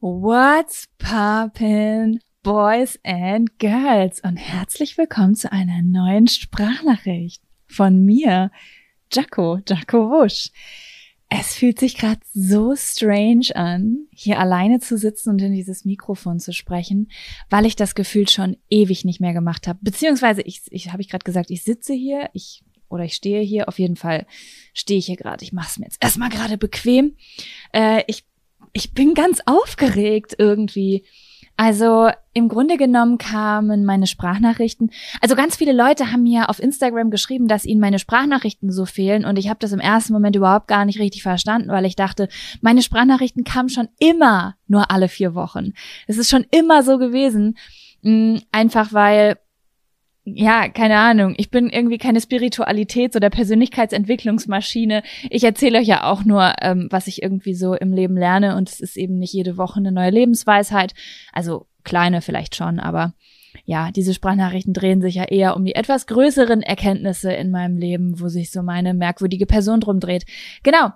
What's poppin', Boys and Girls? Und herzlich willkommen zu einer neuen Sprachnachricht von mir, Jaco, Jaco Wusch. Es fühlt sich gerade so strange an, hier alleine zu sitzen und in dieses Mikrofon zu sprechen, weil ich das Gefühl schon ewig nicht mehr gemacht habe. Beziehungsweise, ich, ich habe ich gerade gesagt, ich sitze hier, ich oder ich stehe hier. Auf jeden Fall stehe ich hier gerade. Ich mache es mir jetzt erstmal gerade bequem. Äh, ich ich bin ganz aufgeregt irgendwie. Also im Grunde genommen kamen meine Sprachnachrichten. Also ganz viele Leute haben mir auf Instagram geschrieben, dass ihnen meine Sprachnachrichten so fehlen und ich habe das im ersten Moment überhaupt gar nicht richtig verstanden, weil ich dachte, meine Sprachnachrichten kamen schon immer nur alle vier Wochen. Es ist schon immer so gewesen, mm, einfach weil ja, keine Ahnung, ich bin irgendwie keine Spiritualitäts- oder Persönlichkeitsentwicklungsmaschine. Ich erzähle euch ja auch nur, ähm, was ich irgendwie so im Leben lerne und es ist eben nicht jede Woche eine neue Lebensweisheit. Also kleine vielleicht schon, aber ja, diese Sprachnachrichten drehen sich ja eher um die etwas größeren Erkenntnisse in meinem Leben, wo sich so meine merkwürdige Person drum dreht. Genau.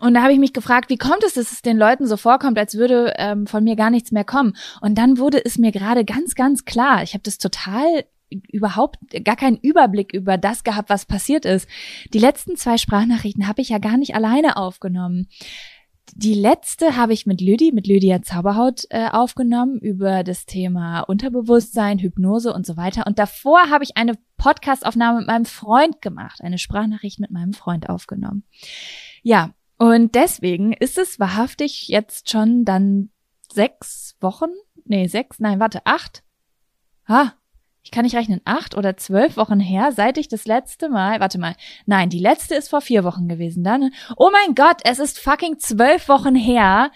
Und da habe ich mich gefragt, wie kommt es, dass es den Leuten so vorkommt, als würde ähm, von mir gar nichts mehr kommen? Und dann wurde es mir gerade ganz, ganz klar. Ich habe das total überhaupt gar keinen Überblick über das gehabt, was passiert ist. Die letzten zwei Sprachnachrichten habe ich ja gar nicht alleine aufgenommen. Die letzte habe ich mit Lüdi, mit Lydia Zauberhaut äh, aufgenommen über das Thema Unterbewusstsein, Hypnose und so weiter. Und davor habe ich eine Podcastaufnahme mit meinem Freund gemacht, eine Sprachnachricht mit meinem Freund aufgenommen. Ja, und deswegen ist es wahrhaftig jetzt schon dann sechs Wochen, nee, sechs, nein, warte, acht. Ha, ich kann nicht rechnen, acht oder zwölf Wochen her, seit ich das letzte Mal, warte mal, nein, die letzte ist vor vier Wochen gewesen dann. Oh mein Gott, es ist fucking zwölf Wochen her,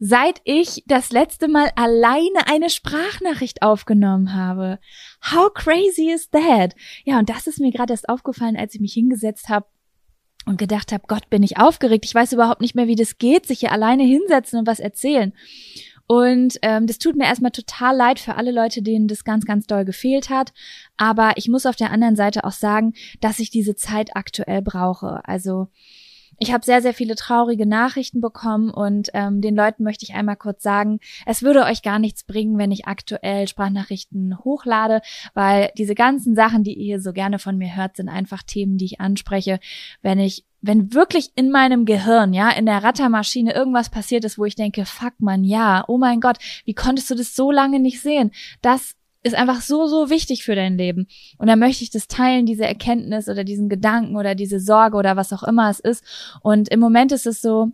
seit ich das letzte Mal alleine eine Sprachnachricht aufgenommen habe. How crazy is that? Ja, und das ist mir gerade erst aufgefallen, als ich mich hingesetzt habe und gedacht habe, Gott, bin ich aufgeregt. Ich weiß überhaupt nicht mehr, wie das geht, sich hier alleine hinsetzen und was erzählen. Und ähm, das tut mir erstmal total leid für alle Leute, denen das ganz, ganz doll gefehlt hat. Aber ich muss auf der anderen Seite auch sagen, dass ich diese Zeit aktuell brauche. Also ich habe sehr, sehr viele traurige Nachrichten bekommen und ähm, den Leuten möchte ich einmal kurz sagen, es würde euch gar nichts bringen, wenn ich aktuell Sprachnachrichten hochlade, weil diese ganzen Sachen, die ihr so gerne von mir hört, sind einfach Themen, die ich anspreche, wenn ich wenn wirklich in meinem Gehirn, ja, in der Rattermaschine irgendwas passiert ist, wo ich denke, fuck man, ja, oh mein Gott, wie konntest du das so lange nicht sehen? Das ist einfach so, so wichtig für dein Leben. Und da möchte ich das teilen, diese Erkenntnis oder diesen Gedanken oder diese Sorge oder was auch immer es ist. Und im Moment ist es so,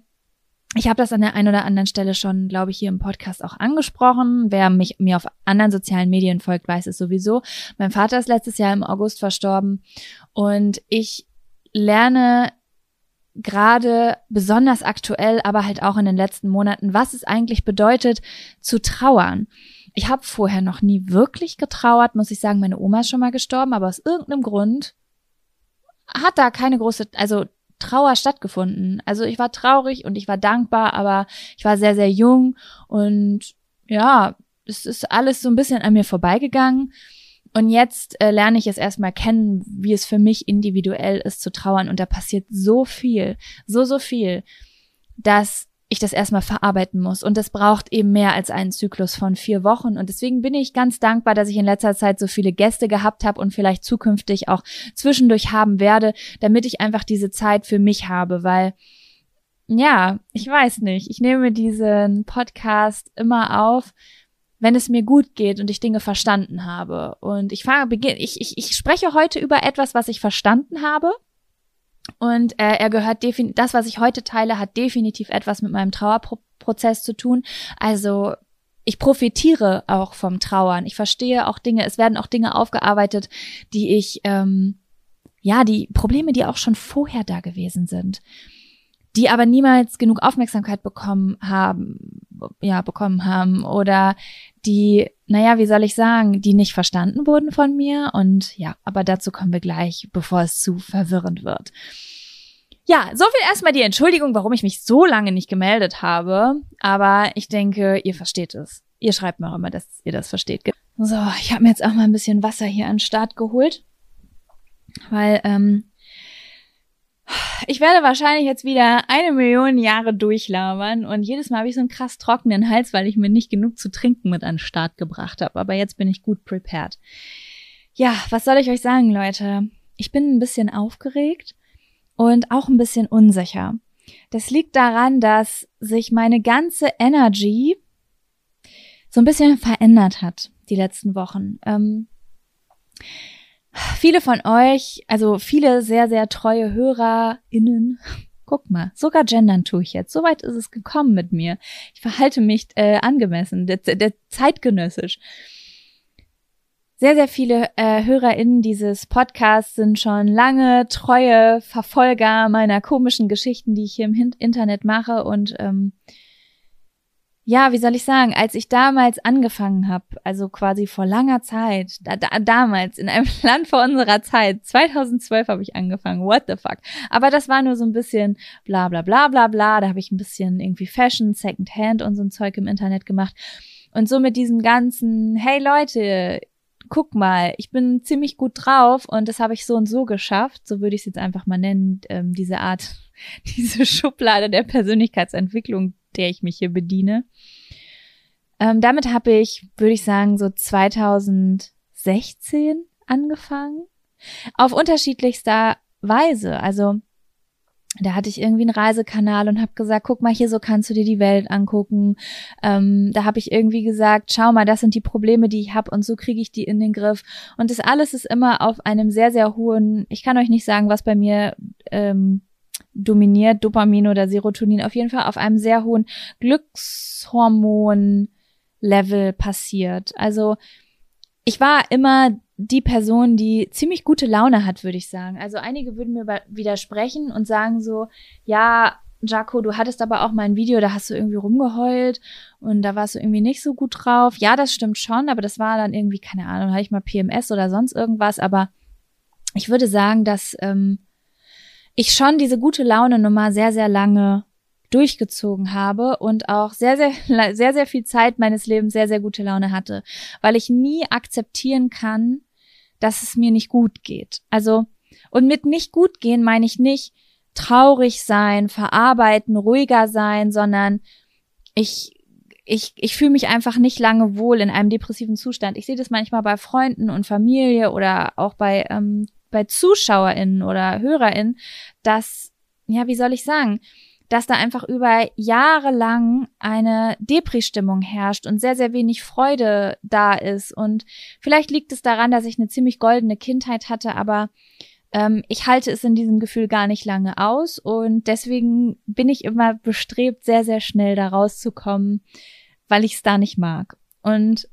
ich habe das an der einen oder anderen Stelle schon, glaube ich, hier im Podcast auch angesprochen. Wer mich mir auf anderen sozialen Medien folgt, weiß es sowieso. Mein Vater ist letztes Jahr im August verstorben und ich lerne gerade besonders aktuell, aber halt auch in den letzten Monaten, was es eigentlich bedeutet zu trauern. Ich habe vorher noch nie wirklich getrauert, muss ich sagen. Meine Oma ist schon mal gestorben, aber aus irgendeinem Grund hat da keine große, also Trauer stattgefunden. Also ich war traurig und ich war dankbar, aber ich war sehr, sehr jung und ja, es ist alles so ein bisschen an mir vorbeigegangen. Und jetzt äh, lerne ich es erstmal kennen, wie es für mich individuell ist zu trauern. Und da passiert so viel, so, so viel, dass ich das erstmal verarbeiten muss. Und das braucht eben mehr als einen Zyklus von vier Wochen. Und deswegen bin ich ganz dankbar, dass ich in letzter Zeit so viele Gäste gehabt habe und vielleicht zukünftig auch zwischendurch haben werde, damit ich einfach diese Zeit für mich habe, weil ja, ich weiß nicht. Ich nehme diesen Podcast immer auf, wenn es mir gut geht und ich Dinge verstanden habe. Und ich fange, ich, ich, ich spreche heute über etwas, was ich verstanden habe. Und äh, er gehört definitiv, das, was ich heute teile, hat definitiv etwas mit meinem Trauerprozess zu tun. Also ich profitiere auch vom Trauern. Ich verstehe auch Dinge, es werden auch Dinge aufgearbeitet, die ich, ähm, ja, die Probleme, die auch schon vorher da gewesen sind die aber niemals genug Aufmerksamkeit bekommen haben, ja, bekommen haben oder die, naja, wie soll ich sagen, die nicht verstanden wurden von mir und ja, aber dazu kommen wir gleich, bevor es zu verwirrend wird. Ja, so viel erstmal die Entschuldigung, warum ich mich so lange nicht gemeldet habe, aber ich denke, ihr versteht es. Ihr schreibt mir auch immer, dass ihr das versteht. So, ich habe mir jetzt auch mal ein bisschen Wasser hier an den Start geholt, weil ähm, Ich werde wahrscheinlich jetzt wieder eine Million Jahre durchlabern und jedes Mal habe ich so einen krass trockenen Hals, weil ich mir nicht genug zu trinken mit an den Start gebracht habe. Aber jetzt bin ich gut prepared. Ja, was soll ich euch sagen, Leute? Ich bin ein bisschen aufgeregt und auch ein bisschen unsicher. Das liegt daran, dass sich meine ganze Energy so ein bisschen verändert hat die letzten Wochen. Ähm, viele von euch, also viele sehr, sehr treue HörerInnen, guck mal, sogar gendern tue ich jetzt. Soweit ist es gekommen mit mir. Ich verhalte mich äh, angemessen, der, der zeitgenössisch. Sehr, sehr viele äh, HörerInnen dieses Podcasts sind schon lange treue Verfolger meiner komischen Geschichten, die ich hier im Internet mache und ähm, ja, wie soll ich sagen, als ich damals angefangen habe, also quasi vor langer Zeit, da, da, damals in einem Land vor unserer Zeit, 2012 habe ich angefangen, what the fuck. Aber das war nur so ein bisschen bla bla bla bla bla, da habe ich ein bisschen irgendwie Fashion, Secondhand und so ein Zeug im Internet gemacht. Und so mit diesem ganzen, hey Leute, guck mal, ich bin ziemlich gut drauf und das habe ich so und so geschafft, so würde ich es jetzt einfach mal nennen, ähm, diese Art, diese Schublade der Persönlichkeitsentwicklung, der ich mich hier bediene. Ähm, damit habe ich, würde ich sagen, so 2016 angefangen. Auf unterschiedlichster Weise. Also da hatte ich irgendwie einen Reisekanal und habe gesagt, guck mal hier, so kannst du dir die Welt angucken. Ähm, da habe ich irgendwie gesagt, schau mal, das sind die Probleme, die ich habe und so kriege ich die in den Griff. Und das alles ist immer auf einem sehr, sehr hohen, ich kann euch nicht sagen, was bei mir ähm, dominiert, Dopamin oder Serotonin, auf jeden Fall auf einem sehr hohen Glückshormon-Level passiert. Also ich war immer die Person, die ziemlich gute Laune hat, würde ich sagen. Also einige würden mir widersprechen und sagen so, ja, Jaco, du hattest aber auch mal ein Video, da hast du irgendwie rumgeheult und da warst du irgendwie nicht so gut drauf. Ja, das stimmt schon, aber das war dann irgendwie, keine Ahnung, hatte ich mal PMS oder sonst irgendwas. Aber ich würde sagen, dass ähm, ich schon diese gute Laune Nummer sehr, sehr lange durchgezogen habe und auch sehr, sehr, sehr, sehr viel Zeit meines Lebens sehr, sehr gute Laune hatte, weil ich nie akzeptieren kann, dass es mir nicht gut geht. Also, und mit nicht gut gehen meine ich nicht traurig sein, verarbeiten, ruhiger sein, sondern ich, ich, ich fühle mich einfach nicht lange wohl in einem depressiven Zustand. Ich sehe das manchmal bei Freunden und Familie oder auch bei, ähm, bei ZuschauerInnen oder HörerInnen, dass, ja, wie soll ich sagen, dass da einfach über Jahre lang eine Depri-Stimmung herrscht und sehr, sehr wenig Freude da ist. Und vielleicht liegt es daran, dass ich eine ziemlich goldene Kindheit hatte, aber ähm, ich halte es in diesem Gefühl gar nicht lange aus und deswegen bin ich immer bestrebt, sehr, sehr schnell da rauszukommen, weil ich es da nicht mag. Und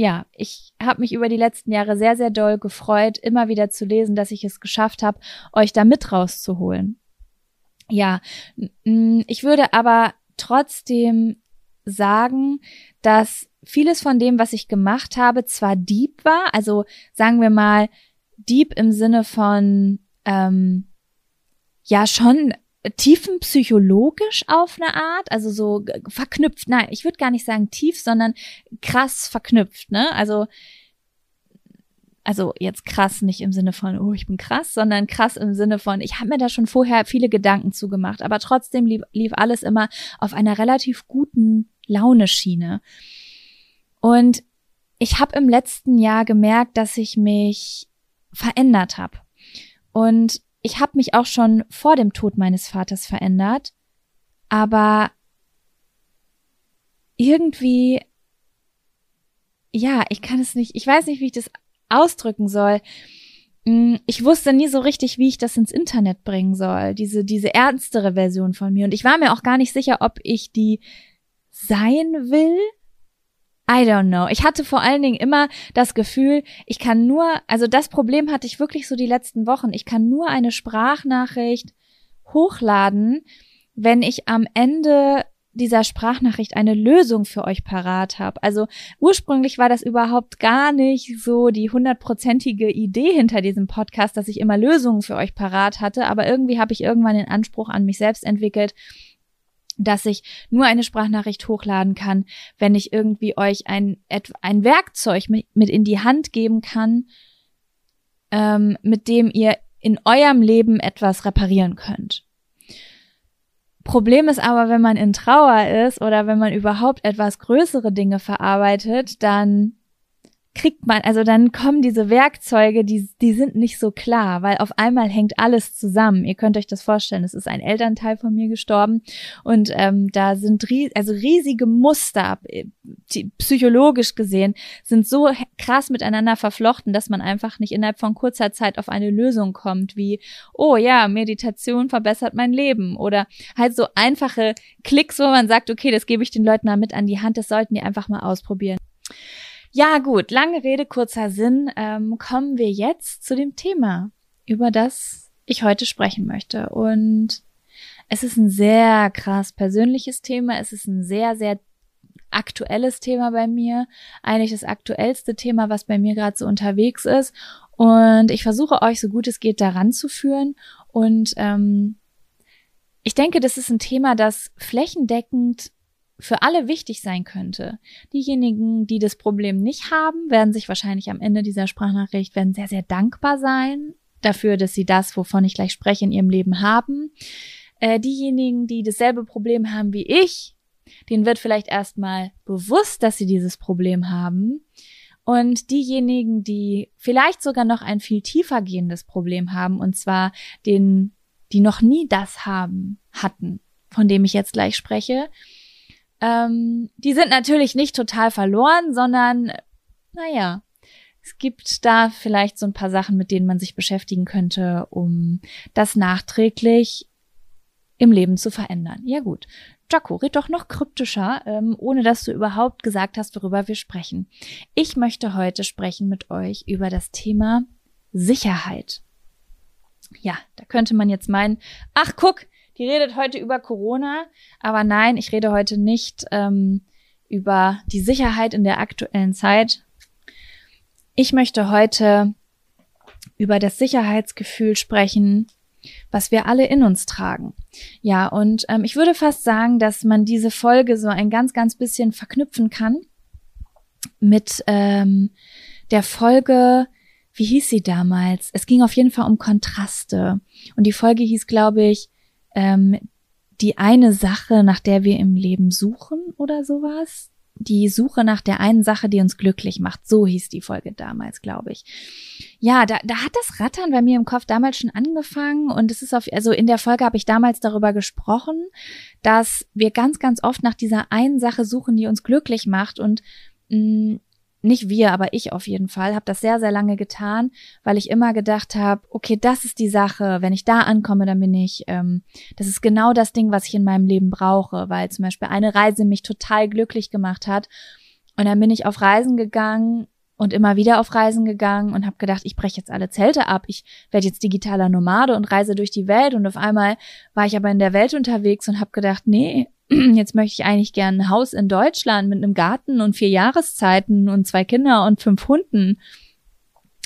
ja, ich habe mich über die letzten Jahre sehr, sehr doll gefreut, immer wieder zu lesen, dass ich es geschafft habe, euch da mit rauszuholen. Ja, ich würde aber trotzdem sagen, dass vieles von dem, was ich gemacht habe, zwar deep war, also sagen wir mal deep im Sinne von ähm, ja schon tiefenpsychologisch auf eine Art, also so verknüpft. Nein, ich würde gar nicht sagen tief, sondern krass verknüpft. Ne, also also jetzt krass nicht im Sinne von, oh, ich bin krass, sondern krass im Sinne von, ich habe mir da schon vorher viele Gedanken zugemacht, aber trotzdem lief, lief alles immer auf einer relativ guten Launeschiene. Und ich habe im letzten Jahr gemerkt, dass ich mich verändert habe. Und ich habe mich auch schon vor dem Tod meines Vaters verändert, aber irgendwie ja, ich kann es nicht, ich weiß nicht, wie ich das ausdrücken soll. Mm, ich wusste nie so richtig, wie ich das ins Internet bringen soll, diese, diese ernstere Version von mir. Und ich war mir auch gar nicht sicher, ob ich die sein will. I don't know. Ich hatte vor allen Dingen immer das Gefühl, ich kann nur, also das Problem hatte ich wirklich so die letzten Wochen. Ich kann nur eine Sprachnachricht hochladen, wenn ich am Ende dieser Sprachnachricht eine Lösung für euch parat habe. Also ursprünglich war das überhaupt gar nicht so die hundertprozentige Idee hinter diesem Podcast, dass ich immer Lösungen für euch parat hatte, aber irgendwie habe ich irgendwann den Anspruch an mich selbst entwickelt, dass ich nur eine Sprachnachricht hochladen kann, wenn ich irgendwie euch ein, ein Werkzeug mit, in die Hand geben kann, ähm, mit dem ihr in eurem Leben etwas reparieren könnt. Problem ist aber, wenn man in Trauer ist oder wenn man überhaupt etwas größere Dinge verarbeitet, dann kriegt man, also dann kommen diese Werkzeuge, die, die sind nicht so klar, weil auf einmal hängt alles zusammen. Ihr könnt euch das vorstellen, es ist ein Elternteil von mir gestorben und ähm, da sind ries also riesige Muster, äh, die, psychologisch gesehen, sind so krass miteinander verflochten, dass man einfach nicht innerhalb von kurzer Zeit auf eine Lösung kommt, wie, oh ja, Meditation verbessert mein Leben oder halt so einfache Klicks, wo man sagt, okay, das gebe ich den Leuten mal mit an die Hand, das sollten die einfach mal ausprobieren. Ja, gut, lange Rede, kurzer Sinn. Ähm, kommen wir jetzt zu dem Thema, über das ich heute sprechen möchte. Und es ist ein sehr krass persönliches Thema. Es ist ein sehr, sehr aktuelles Thema bei mir. Eigentlich das aktuellste Thema, was bei mir gerade so unterwegs ist. Und ich versuche euch so gut es geht daran zu führen. Und ähm, ich denke, das ist ein Thema, das flächendeckend für alle wichtig sein könnte. Diejenigen, die das Problem nicht haben, werden sich wahrscheinlich am Ende dieser Sprachnachricht werden sehr, sehr dankbar sein dafür, dass sie das, wovon ich gleich spreche, in ihrem Leben haben. Äh, diejenigen, die dasselbe Problem haben wie ich, denen wird vielleicht erstmal bewusst, dass sie dieses Problem haben. Und diejenigen, die vielleicht sogar noch ein viel tiefer gehendes Problem haben, und zwar den, die noch nie das haben, hatten, von dem ich jetzt gleich spreche, ähm, die sind natürlich nicht total verloren, sondern, naja, es gibt da vielleicht so ein paar Sachen, mit denen man sich beschäftigen könnte, um das nachträglich im Leben zu verändern. Ja gut. Jaco, red doch noch kryptischer, ähm, ohne dass du überhaupt gesagt hast, worüber wir sprechen. Ich möchte heute sprechen mit euch über das Thema Sicherheit. Ja, da könnte man jetzt meinen, ach guck, die redet heute über Corona, aber nein, ich rede heute nicht ähm, über die Sicherheit in der aktuellen Zeit. Ich möchte heute über das Sicherheitsgefühl sprechen, was wir alle in uns tragen. Ja, und ähm, ich würde fast sagen, dass man diese Folge so ein ganz, ganz bisschen verknüpfen kann mit ähm, der Folge, wie hieß sie damals? Es ging auf jeden Fall um Kontraste. Und die Folge hieß, glaube ich, ähm, die eine Sache, nach der wir im Leben suchen oder sowas. Die Suche nach der einen Sache, die uns glücklich macht. So hieß die Folge damals, glaube ich. Ja, da, da hat das Rattern bei mir im Kopf damals schon angefangen und es ist auf, also in der Folge habe ich damals darüber gesprochen, dass wir ganz, ganz oft nach dieser einen Sache suchen, die uns glücklich macht und mh, mm, nicht wir, aber ich auf jeden Fall, habe das sehr, sehr lange getan, weil ich immer gedacht habe, okay, das ist die Sache, wenn ich da ankomme, dann bin ich, ähm, das ist genau das Ding, was ich in meinem Leben brauche, weil zum Beispiel eine Reise mich total glücklich gemacht hat. Und dann bin ich auf Reisen gegangen und immer wieder auf Reisen gegangen und habe gedacht, ich breche jetzt alle Zelte ab, ich werde jetzt digitaler Nomade und reise durch die Welt. Und auf einmal war ich aber in der Welt unterwegs und habe gedacht, nee, jetzt möchte ich eigentlich gern ein Haus in Deutschland mit einem Garten und vier Jahreszeiten und zwei Kinder und fünf Hunden.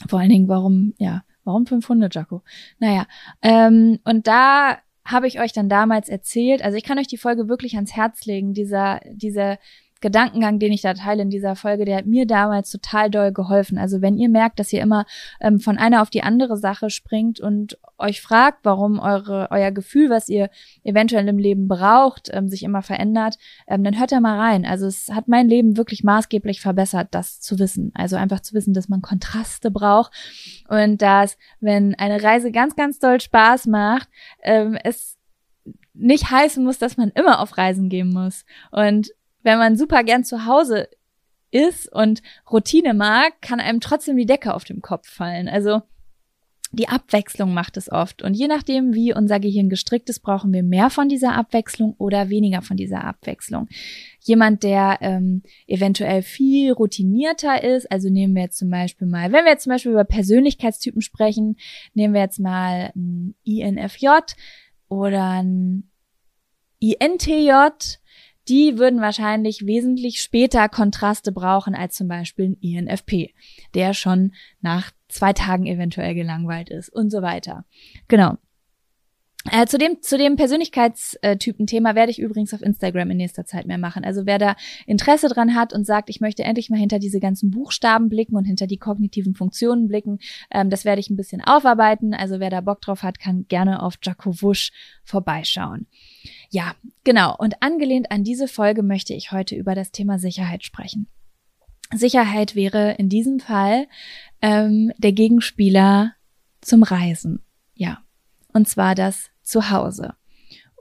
Vor allen Dingen, warum, ja, warum fünf Hunde, Jaco? Naja, ähm, und da habe ich euch dann damals erzählt, also ich kann euch die Folge wirklich ans Herz legen, dieser, diese Gedankengang, den ich da teile in dieser Folge, der hat mir damals total doll geholfen. Also wenn ihr merkt, dass ihr immer ähm, von einer auf die andere Sache springt und euch fragt, warum eure, euer Gefühl, was ihr eventuell im Leben braucht, ähm, sich immer verändert, ähm, dann hört da mal rein. Also es hat mein Leben wirklich maßgeblich verbessert, das zu wissen. Also einfach zu wissen, dass man Kontraste braucht und dass, wenn eine Reise ganz, ganz doll Spaß macht, ähm, es nicht heißen muss, dass man immer auf Reisen gehen muss. Und wenn man super gern zu Hause ist und Routine mag, kann einem trotzdem die Decke auf dem Kopf fallen. Also die Abwechslung macht es oft. Und je nachdem, wie unser Gehirn gestrickt ist, brauchen wir mehr von dieser Abwechslung oder weniger von dieser Abwechslung. Jemand, der ähm, eventuell viel routinierter ist, also nehmen wir jetzt zum Beispiel mal, wenn wir jetzt zum Beispiel über Persönlichkeitstypen sprechen, nehmen wir jetzt mal ein INFJ oder ein INTJ, die würden wahrscheinlich wesentlich später Kontraste brauchen als zum Beispiel ein INFP, der schon nach zwei Tagen eventuell gelangweilt ist und so weiter. Genau. Äh, zu dem, zu dem Persönlichkeitstypen-Thema werde ich übrigens auf Instagram in nächster Zeit mehr machen. Also wer da Interesse dran hat und sagt, ich möchte endlich mal hinter diese ganzen Buchstaben blicken und hinter die kognitiven Funktionen blicken, ähm, das werde ich ein bisschen aufarbeiten. Also wer da Bock drauf hat, kann gerne auf Jaco Wusch vorbeischauen. Ja, genau. Und angelehnt an diese Folge möchte ich heute über das Thema Sicherheit sprechen. Sicherheit wäre in diesem Fall ähm, der Gegenspieler zum Reisen. Ja. Und zwar das Zuhause.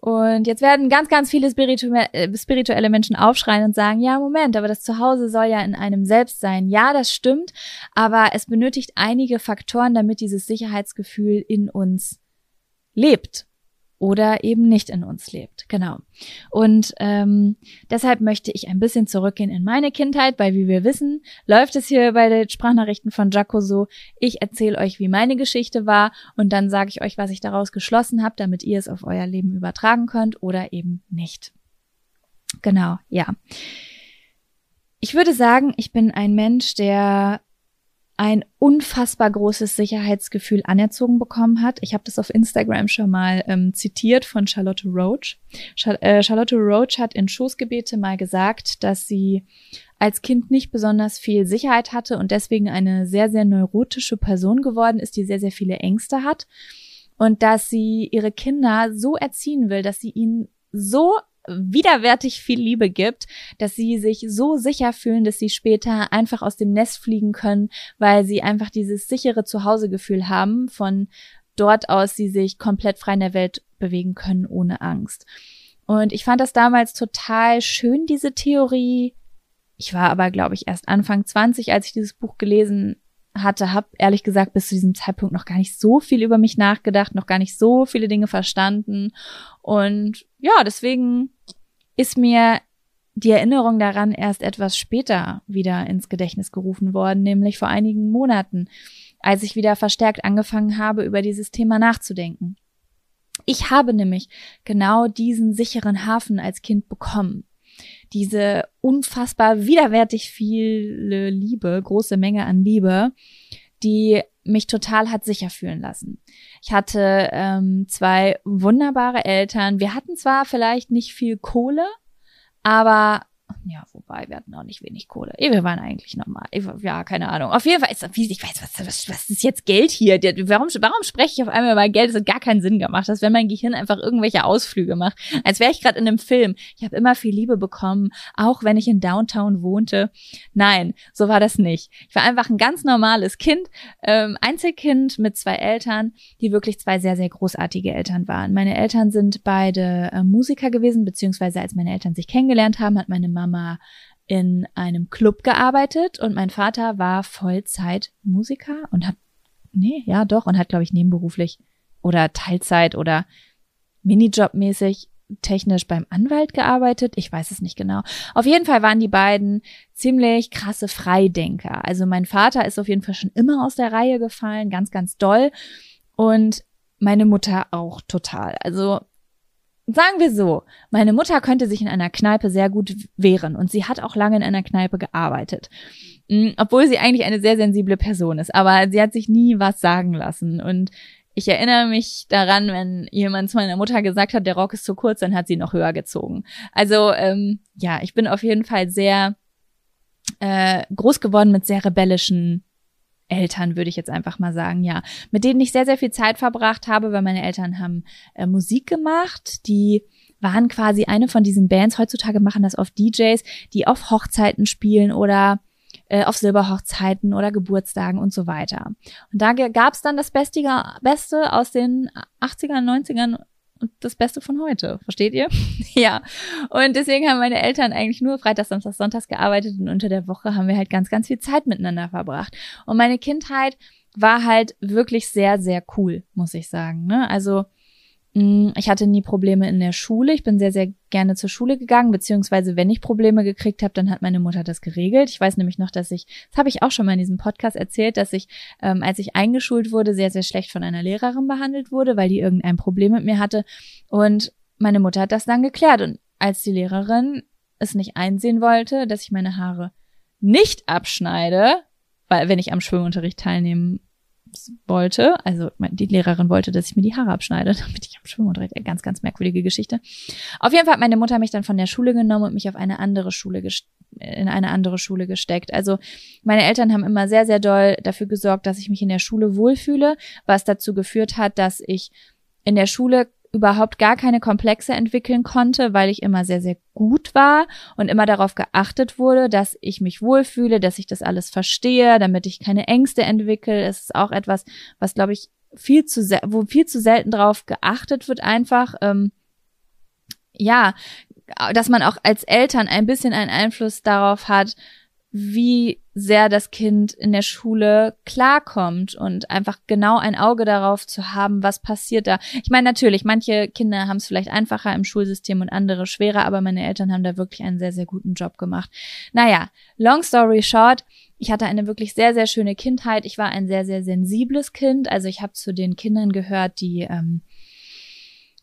Und jetzt werden ganz, ganz viele äh, spirituelle Menschen aufschreien und sagen, ja, Moment, aber das Zuhause soll ja in einem selbst sein. Ja, das stimmt, aber es benötigt einige Faktoren, damit dieses Sicherheitsgefühl in uns lebt oder eben nicht in uns lebt. Genau. Und ähm, deshalb möchte ich ein bisschen zurückgehen in meine Kindheit, weil wie wir wissen, läuft es hier bei den Sprachnachrichten von Jaco so, ich erzähle euch, wie meine Geschichte war und dann sage ich euch, was ich daraus geschlossen habe, damit ihr es auf euer Leben übertragen könnt oder eben nicht. Genau, ja. Ich würde sagen, ich bin ein Mensch, der ein unfassbar großes Sicherheitsgefühl anerzogen bekommen hat. Ich habe das auf Instagram schon mal ähm, zitiert von Charlotte Roach. Char äh, Charlotte Roach hat in Schoßgebete mal gesagt, dass sie als Kind nicht besonders viel Sicherheit hatte und deswegen eine sehr, sehr neurotische Person geworden ist, die sehr, sehr viele Ängste hat. Und dass sie ihre Kinder so erziehen will, dass sie ihnen so widerwärtig viel Liebe gibt, dass sie sich so sicher fühlen, dass sie später einfach aus dem Nest fliegen können, weil sie einfach dieses sichere Zuhausegefühl haben, von dort aus sie sich komplett frei in der Welt bewegen können ohne Angst. Und ich fand das damals total schön, diese Theorie. Ich war aber, glaube ich, erst Anfang 20, als ich dieses Buch gelesen hatte, habe ehrlich gesagt bis zu diesem Zeitpunkt noch gar nicht so viel über mich nachgedacht, noch gar nicht so viele Dinge verstanden. Und ja, deswegen ist mir die Erinnerung daran erst etwas später wieder ins Gedächtnis gerufen worden, nämlich vor einigen Monaten, als ich wieder verstärkt angefangen habe, über dieses Thema nachzudenken. Ich habe nämlich genau diesen sicheren Hafen als Kind bekommen diese unfassbar widerwärtig viele Liebe, große Menge an Liebe, die mich total hat sicher fühlen lassen. Ich hatte ähm, zwei wunderbare Eltern. Wir hatten zwar vielleicht nicht viel Kohle, aber ja, wobei, wir hatten auch nicht wenig Kohle. Wir waren eigentlich normal. Ja, keine Ahnung. Auf jeden Fall ist das, ich weiß, was, was, was ist jetzt Geld hier? Warum, warum spreche ich auf einmal über Geld? Das hat gar keinen Sinn gemacht. Das, wenn mein Gehirn einfach irgendwelche Ausflüge macht. Als wäre ich gerade in einem Film. Ich habe immer viel Liebe bekommen, auch wenn ich in Downtown wohnte. Nein, so war das nicht. Ich war einfach ein ganz normales Kind, ähm, Einzelkind mit zwei Eltern, die wirklich zwei sehr, sehr großartige Eltern waren. Meine Eltern sind beide äh, Musiker gewesen, beziehungsweise als meine Eltern sich kennengelernt haben, hat meine Mama Mama in einem Club gearbeitet und mein Vater war Vollzeit-Musiker und hat, nee, ja doch, und hat, glaube ich, nebenberuflich oder Teilzeit oder Minijobmäßig technisch beim Anwalt gearbeitet. Ich weiß es nicht genau. Auf jeden Fall waren die beiden ziemlich krasse Freidenker. Also mein Vater ist auf jeden Fall schon immer aus der Reihe gefallen, ganz, ganz doll. Und meine Mutter auch total. Also Sagen wir so, meine Mutter könnte sich in einer Kneipe sehr gut wehren und sie hat auch lange in einer Kneipe gearbeitet. Mm, obwohl sie eigentlich eine sehr sensible Person ist, aber sie hat sich nie was sagen lassen und ich erinnere mich daran, wenn jemand zu meiner Mutter gesagt hat, der Rock ist zu kurz, dann hat sie noch höher gezogen. Also ähm, ja, ich bin auf jeden Fall sehr äh, groß geworden mit sehr rebellischen Eltern, würde ich jetzt einfach mal sagen, ja, mit denen ich sehr, sehr viel Zeit verbracht habe, weil meine Eltern haben äh, Musik gemacht, die waren quasi eine von diesen Bands. Heutzutage machen das oft DJs, die auf Hochzeiten spielen oder äh, auf Silberhochzeiten oder Geburtstagen und so weiter. Und da gab es dann das Beste, Beste aus den 80ern, 90ern und das Beste von heute. Versteht ihr? ja. Und deswegen haben meine Eltern eigentlich nur Freitag, Samstag, Sonntags gearbeitet und unter der Woche haben wir halt ganz, ganz viel Zeit miteinander verbracht. Und meine Kindheit war halt wirklich sehr, sehr cool, muss ich sagen. Ne? Also ich hatte nie Probleme in der Schule. Ich bin sehr, sehr gerne zur Schule gegangen, beziehungsweise wenn ich Probleme gekriegt habe, dann hat meine Mutter das geregelt. Ich weiß nämlich noch, dass ich, das habe ich auch schon mal in diesem Podcast erzählt, dass ich, ähm, als ich eingeschult wurde, sehr, sehr schlecht von einer Lehrerin behandelt wurde, weil die irgendein Problem mit mir hatte. Und meine Mutter hat das dann geklärt. Und als die Lehrerin es nicht einsehen wollte, dass ich meine Haare nicht abschneide, weil wenn ich am Schwimmunterricht teilnehmen wollte. Also die Lehrerin wollte, dass ich mir die Haare abschneide, damit ich am Schwimmunterricht. Ganz, ganz merkwürdige Geschichte. Auf jeden Fall hat meine Mutter mich dann von der Schule genommen und mich auf eine andere Schule in eine andere Schule gesteckt. Also meine Eltern haben immer sehr, sehr doll dafür gesorgt, dass ich mich in der Schule wohlfühle, was dazu geführt hat, dass ich in der Schule überhaupt gar keine Komplexe entwickeln konnte, weil ich immer sehr, sehr gut war und immer darauf geachtet wurde, dass ich mich wohlfühle, dass ich das alles verstehe, damit ich keine Ängste entwickle. Es ist auch etwas, was, glaube ich, viel zu, wo viel zu selten drauf geachtet wird einfach. Ähm, ja, dass man auch als Eltern ein bisschen einen Einfluss darauf hat, wie sehr das Kind in der Schule klarkommt und einfach genau ein Auge darauf zu haben, was passiert da. Ich meine, natürlich, manche Kinder haben es vielleicht einfacher im Schulsystem und andere schwerer, aber meine Eltern haben da wirklich einen sehr, sehr guten Job gemacht. Naja, long story short, ich hatte eine wirklich sehr, sehr schöne Kindheit. Ich war ein sehr, sehr sensibles Kind. Also ich habe zu den Kindern gehört, die ähm,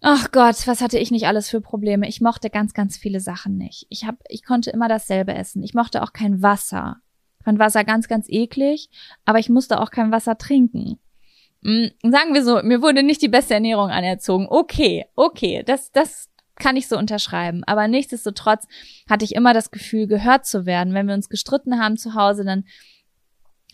Ach Gott, was hatte ich nicht alles für Probleme? Ich mochte ganz, ganz viele Sachen nicht. Ich hab, ich konnte immer dasselbe essen. Ich mochte auch kein Wasser. Ich fand Wasser ganz, ganz eklig, aber ich musste auch kein Wasser trinken. Mhm, sagen wir so, mir wurde nicht die beste Ernährung anerzogen. Okay, okay, das, das kann ich so unterschreiben. Aber nichtsdestotrotz hatte ich immer das Gefühl, gehört zu werden. Wenn wir uns gestritten haben zu Hause, dann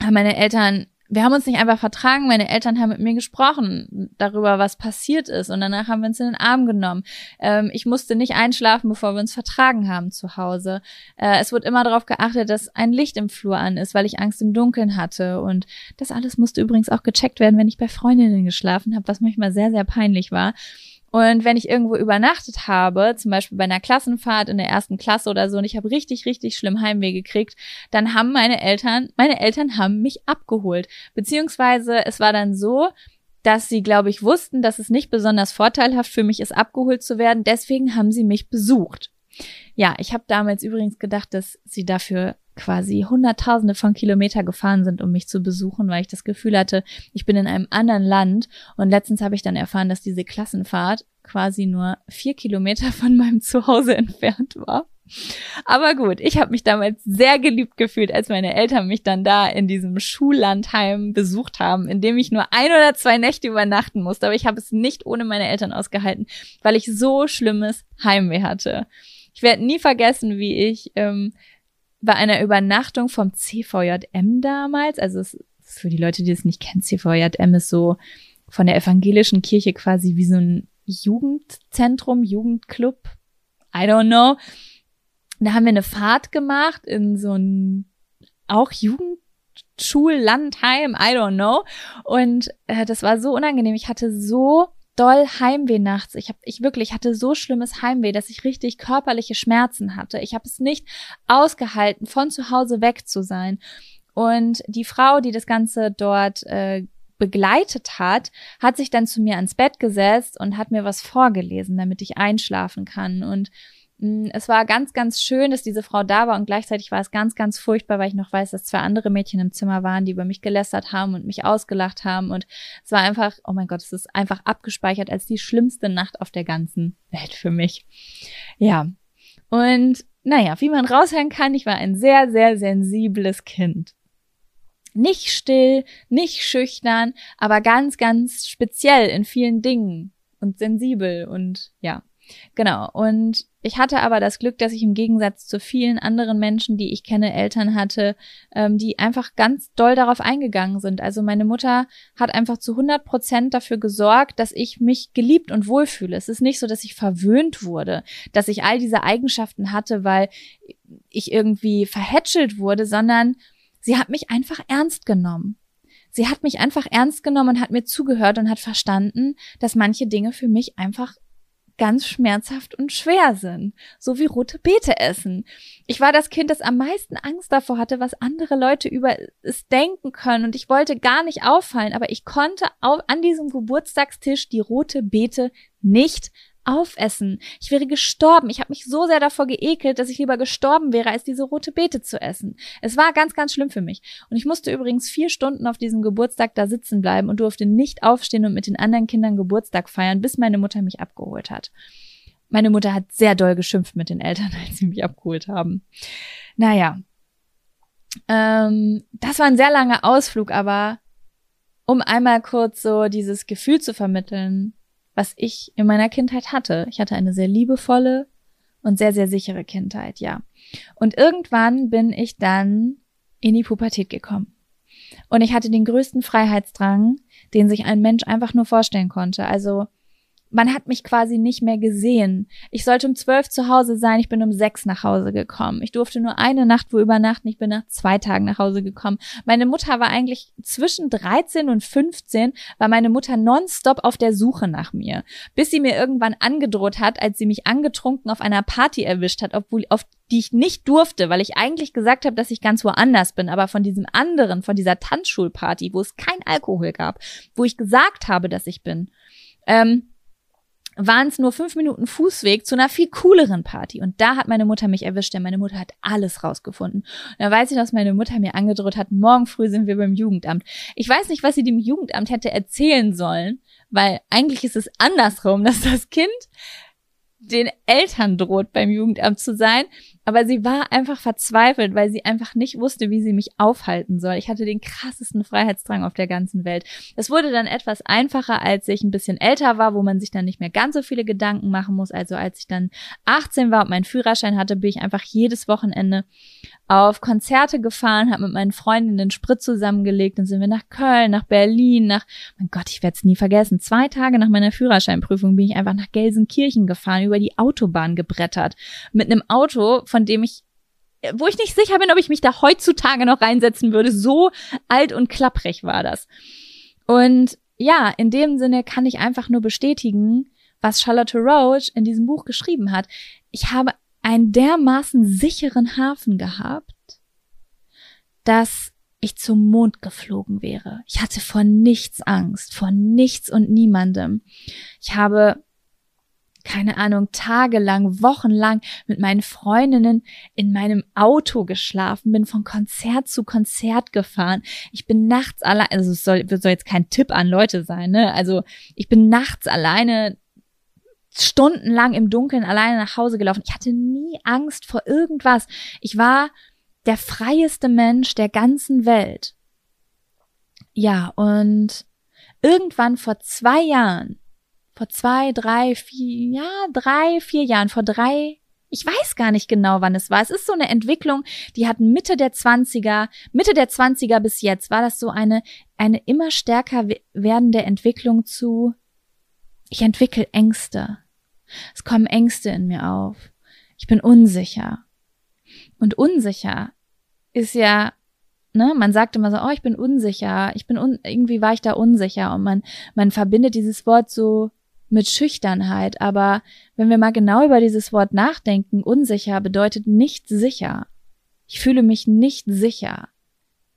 haben meine Eltern wir haben uns nicht einfach vertragen. Meine Eltern haben mit mir gesprochen darüber, was passiert ist. Und danach haben wir uns in den Arm genommen. Ähm, ich musste nicht einschlafen, bevor wir uns vertragen haben zu Hause. Äh, es wurde immer darauf geachtet, dass ein Licht im Flur an ist, weil ich Angst im Dunkeln hatte. Und das alles musste übrigens auch gecheckt werden, wenn ich bei Freundinnen geschlafen habe, was manchmal sehr, sehr peinlich war. Und wenn ich irgendwo übernachtet habe, zum Beispiel bei einer Klassenfahrt in der ersten Klasse oder so, und ich habe richtig, richtig schlimm Heimweh gekriegt, dann haben meine Eltern, meine Eltern haben mich abgeholt. Beziehungsweise es war dann so, dass sie, glaube ich, wussten, dass es nicht besonders vorteilhaft für mich ist, abgeholt zu werden. Deswegen haben sie mich besucht. Ja, ich habe damals übrigens gedacht, dass sie dafür quasi Hunderttausende von Kilometer gefahren sind, um mich zu besuchen, weil ich das Gefühl hatte, ich bin in einem anderen Land. Und letztens habe ich dann erfahren, dass diese Klassenfahrt quasi nur vier Kilometer von meinem Zuhause entfernt war. Aber gut, ich habe mich damals sehr geliebt gefühlt, als meine Eltern mich dann da in diesem Schullandheim besucht haben, in dem ich nur ein oder zwei Nächte übernachten musste. Aber ich habe es nicht ohne meine Eltern ausgehalten, weil ich so schlimmes Heimweh hatte. Ich werde nie vergessen, wie ich ähm, bei einer Übernachtung vom CVJM damals, also es, für die Leute, die es nicht kennen, CVJM ist so von der evangelischen Kirche quasi wie so ein Jugendzentrum, Jugendclub, I don't know. Da haben wir eine Fahrt gemacht in so ein auch Jugendschullandheim, I don't know. Und äh, das war so unangenehm. Ich hatte so doll Heimweh nachts. Ich habe ich wirklich hatte so schlimmes Heimweh, dass ich richtig körperliche Schmerzen hatte. Ich habe es nicht ausgehalten, von zu Hause weg zu sein. Und die Frau, die das Ganze dort äh, begleitet hat, hat sich dann zu mir ans Bett gesetzt und hat mir was vorgelesen, damit ich einschlafen kann. Und es war ganz, ganz schön, dass diese Frau da war und gleichzeitig war es ganz, ganz furchtbar, weil ich noch weiß, dass zwei andere Mädchen im Zimmer waren, die über mich gelästert haben und mich ausgelacht haben und es war einfach, oh mein Gott, es ist einfach abgespeichert als die schlimmste Nacht auf der ganzen Welt für mich. Ja. Und naja, wie man raushören kann, ich war ein sehr, sehr sensibles Kind. Nicht still, nicht schüchtern, aber ganz, ganz speziell in vielen Dingen und sensibel und ja, Genau. Und ich hatte aber das Glück, dass ich im Gegensatz zu vielen anderen Menschen, die ich kenne, Eltern hatte, ähm, die einfach ganz doll darauf eingegangen sind. Also meine Mutter hat einfach zu 100 Prozent dafür gesorgt, dass ich mich geliebt und wohlfühle. Es ist nicht so, dass ich verwöhnt wurde, dass ich all diese Eigenschaften hatte, weil ich irgendwie verhätschelt wurde, sondern sie hat mich einfach ernst genommen. Sie hat mich einfach ernst genommen und hat mir zugehört und hat verstanden, dass manche Dinge für mich einfach ganz schmerzhaft und schwer sind, so wie rote Beete essen. Ich war das Kind, das am meisten Angst davor hatte, was andere Leute über es denken können und ich wollte gar nicht auffallen, aber ich konnte auf, an diesem Geburtstagstisch die rote Beete nicht aufessen. Ich wäre gestorben. Ich habe mich so sehr davor geekelt, dass ich lieber gestorben wäre, als diese rote Beete zu essen. Es war ganz, ganz schlimm für mich. Und ich musste übrigens vier Stunden auf diesem Geburtstag da sitzen bleiben und durfte nicht aufstehen und mit den anderen Kindern Geburtstag feiern, bis meine Mutter mich abgeholt hat. Meine Mutter hat sehr doll geschimpft mit den Eltern, als sie mich abgeholt haben. Naja. Ähm, das war ein sehr langer Ausflug, aber um einmal kurz so dieses Gefühl zu vermitteln, was ich in meiner Kindheit hatte. Ich hatte eine sehr liebevolle und sehr, sehr sichere Kindheit, ja. Und irgendwann bin ich dann in die Pubertät gekommen. Und ich hatte den größten Freiheitsdrang, den sich ein Mensch einfach nur vorstellen konnte. Also man hat mich quasi nicht mehr gesehen. Ich sollte um zwölf zu Hause sein, ich bin um sechs nach Hause gekommen. Ich durfte nur eine Nacht wo übernachten, ich bin nach zwei Tagen nach Hause gekommen. Meine Mutter war eigentlich zwischen 13 und 15, war meine Mutter nonstop auf der Suche nach mir, bis sie mir irgendwann angedroht hat, als sie mich angetrunken auf einer Party erwischt hat, obwohl auf die ich nicht durfte, weil ich eigentlich gesagt habe, dass ich ganz woanders bin, aber von diesem anderen, von dieser Tanzschulparty, wo es kein Alkohol gab, wo ich gesagt habe, dass ich bin. Ähm, waren es nur fünf Minuten Fußweg zu einer viel cooleren Party. Und da hat meine Mutter mich erwischt, denn meine Mutter hat alles rausgefunden. Und da weiß ich, dass meine Mutter mir angedroht hat, morgen früh sind wir beim Jugendamt. Ich weiß nicht, was sie dem Jugendamt hätte erzählen sollen, weil eigentlich ist es andersrum, dass das Kind den Eltern droht, beim Jugendamt zu sein. Aber sie war einfach verzweifelt, weil sie einfach nicht wusste, wie sie mich aufhalten soll. Ich hatte den krassesten Freiheitsdrang auf der ganzen Welt. Es wurde dann etwas einfacher, als ich ein bisschen älter war, wo man sich dann nicht mehr ganz so viele Gedanken machen muss. Also als ich dann 18 war und meinen Führerschein hatte, bin ich einfach jedes Wochenende auf Konzerte gefahren, habe mit meinen Freunden den Sprit zusammengelegt, dann sind wir nach Köln, nach Berlin, nach, mein Gott, ich werde es nie vergessen, zwei Tage nach meiner Führerscheinprüfung bin ich einfach nach Gelsenkirchen gefahren, über die Autobahn gebrettert, mit einem Auto, von dem ich wo ich nicht sicher bin, ob ich mich da heutzutage noch reinsetzen würde. So alt und klapprig war das. Und ja, in dem Sinne kann ich einfach nur bestätigen, was Charlotte Roach in diesem Buch geschrieben hat. Ich habe einen dermaßen sicheren Hafen gehabt, dass ich zum Mond geflogen wäre. Ich hatte vor nichts Angst, vor nichts und niemandem. Ich habe keine Ahnung, tagelang, wochenlang mit meinen Freundinnen in meinem Auto geschlafen, bin von Konzert zu Konzert gefahren. Ich bin nachts allein, also es soll, soll jetzt kein Tipp an Leute sein, ne? Also ich bin nachts alleine stundenlang im Dunkeln alleine nach Hause gelaufen. Ich hatte nie Angst vor irgendwas. Ich war der freieste Mensch der ganzen Welt. Ja, und irgendwann vor zwei Jahren, vor zwei, drei, vier, ja, drei, vier Jahren, vor drei, ich weiß gar nicht genau, wann es war. Es ist so eine Entwicklung, die hat Mitte der Zwanziger, Mitte der Zwanziger bis jetzt war das so eine, eine immer stärker werdende Entwicklung zu, ich entwickle Ängste. Es kommen Ängste in mir auf. Ich bin unsicher. Und unsicher ist ja, ne, man sagt immer so, oh, ich bin unsicher, ich bin un irgendwie war ich da unsicher und man man verbindet dieses Wort so mit Schüchternheit, aber wenn wir mal genau über dieses Wort nachdenken, unsicher bedeutet nicht sicher. Ich fühle mich nicht sicher.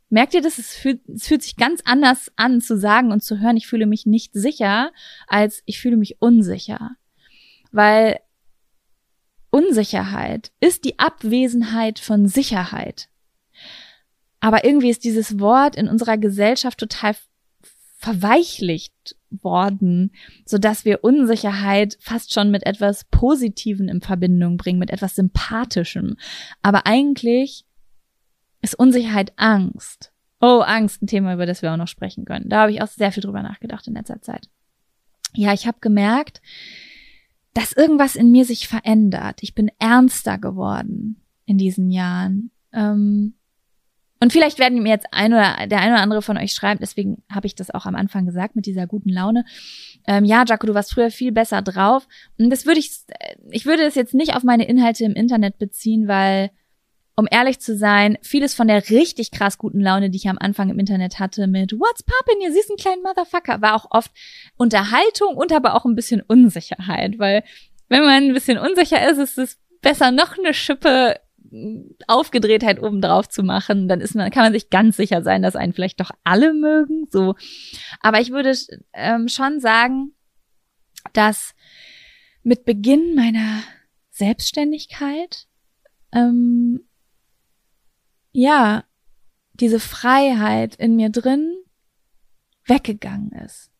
Merkt ihr das? Es fühlt, es fühlt sich ganz anders an zu sagen und zu hören, ich fühle mich nicht sicher, als ich fühle mich unsicher weil Unsicherheit ist die Abwesenheit von Sicherheit. Aber irgendwie ist dieses Wort in unserer Gesellschaft total verweichlicht worden, so dass wir Unsicherheit fast schon mit etwas Positiven in Verbindung bringen, mit etwas Sympathischem. Aber eigentlich ist Unsicherheit Angst. Oh, Angst, ein Thema, über das wir auch noch sprechen können. Da habe ich auch sehr viel drüber nachgedacht in letzter Zeit. Ja, ich habe gemerkt, dass irgendwas in mir sich verändert. Ich bin ernster geworden in diesen Jahren. Ähm, und vielleicht werden mir jetzt ein oder der ein oder andere von euch schreiben, deswegen habe ich das auch am Anfang gesagt mit dieser guten Laune. Ähm, ja, Jaco, du warst früher viel besser drauf. Und das würde ich, ich würde es jetzt nicht auf meine Inhalte im Internet beziehen, weil um ehrlich zu sein, vieles von der richtig krass guten Laune, die ich am Anfang im Internet hatte mit What's poppin', ihr süßen kleinen Motherfucker, war auch oft Unterhaltung und aber auch ein bisschen Unsicherheit, weil wenn man ein bisschen unsicher ist, ist es besser noch eine Schippe Aufgedrehtheit oben drauf zu machen, dann ist man, kann man sich ganz sicher sein, dass einen vielleicht doch alle mögen, so. Aber ich würde ähm, schon sagen, dass mit Beginn meiner Selbstständigkeit ähm, ja, diese Freiheit in mir drin weggegangen ist.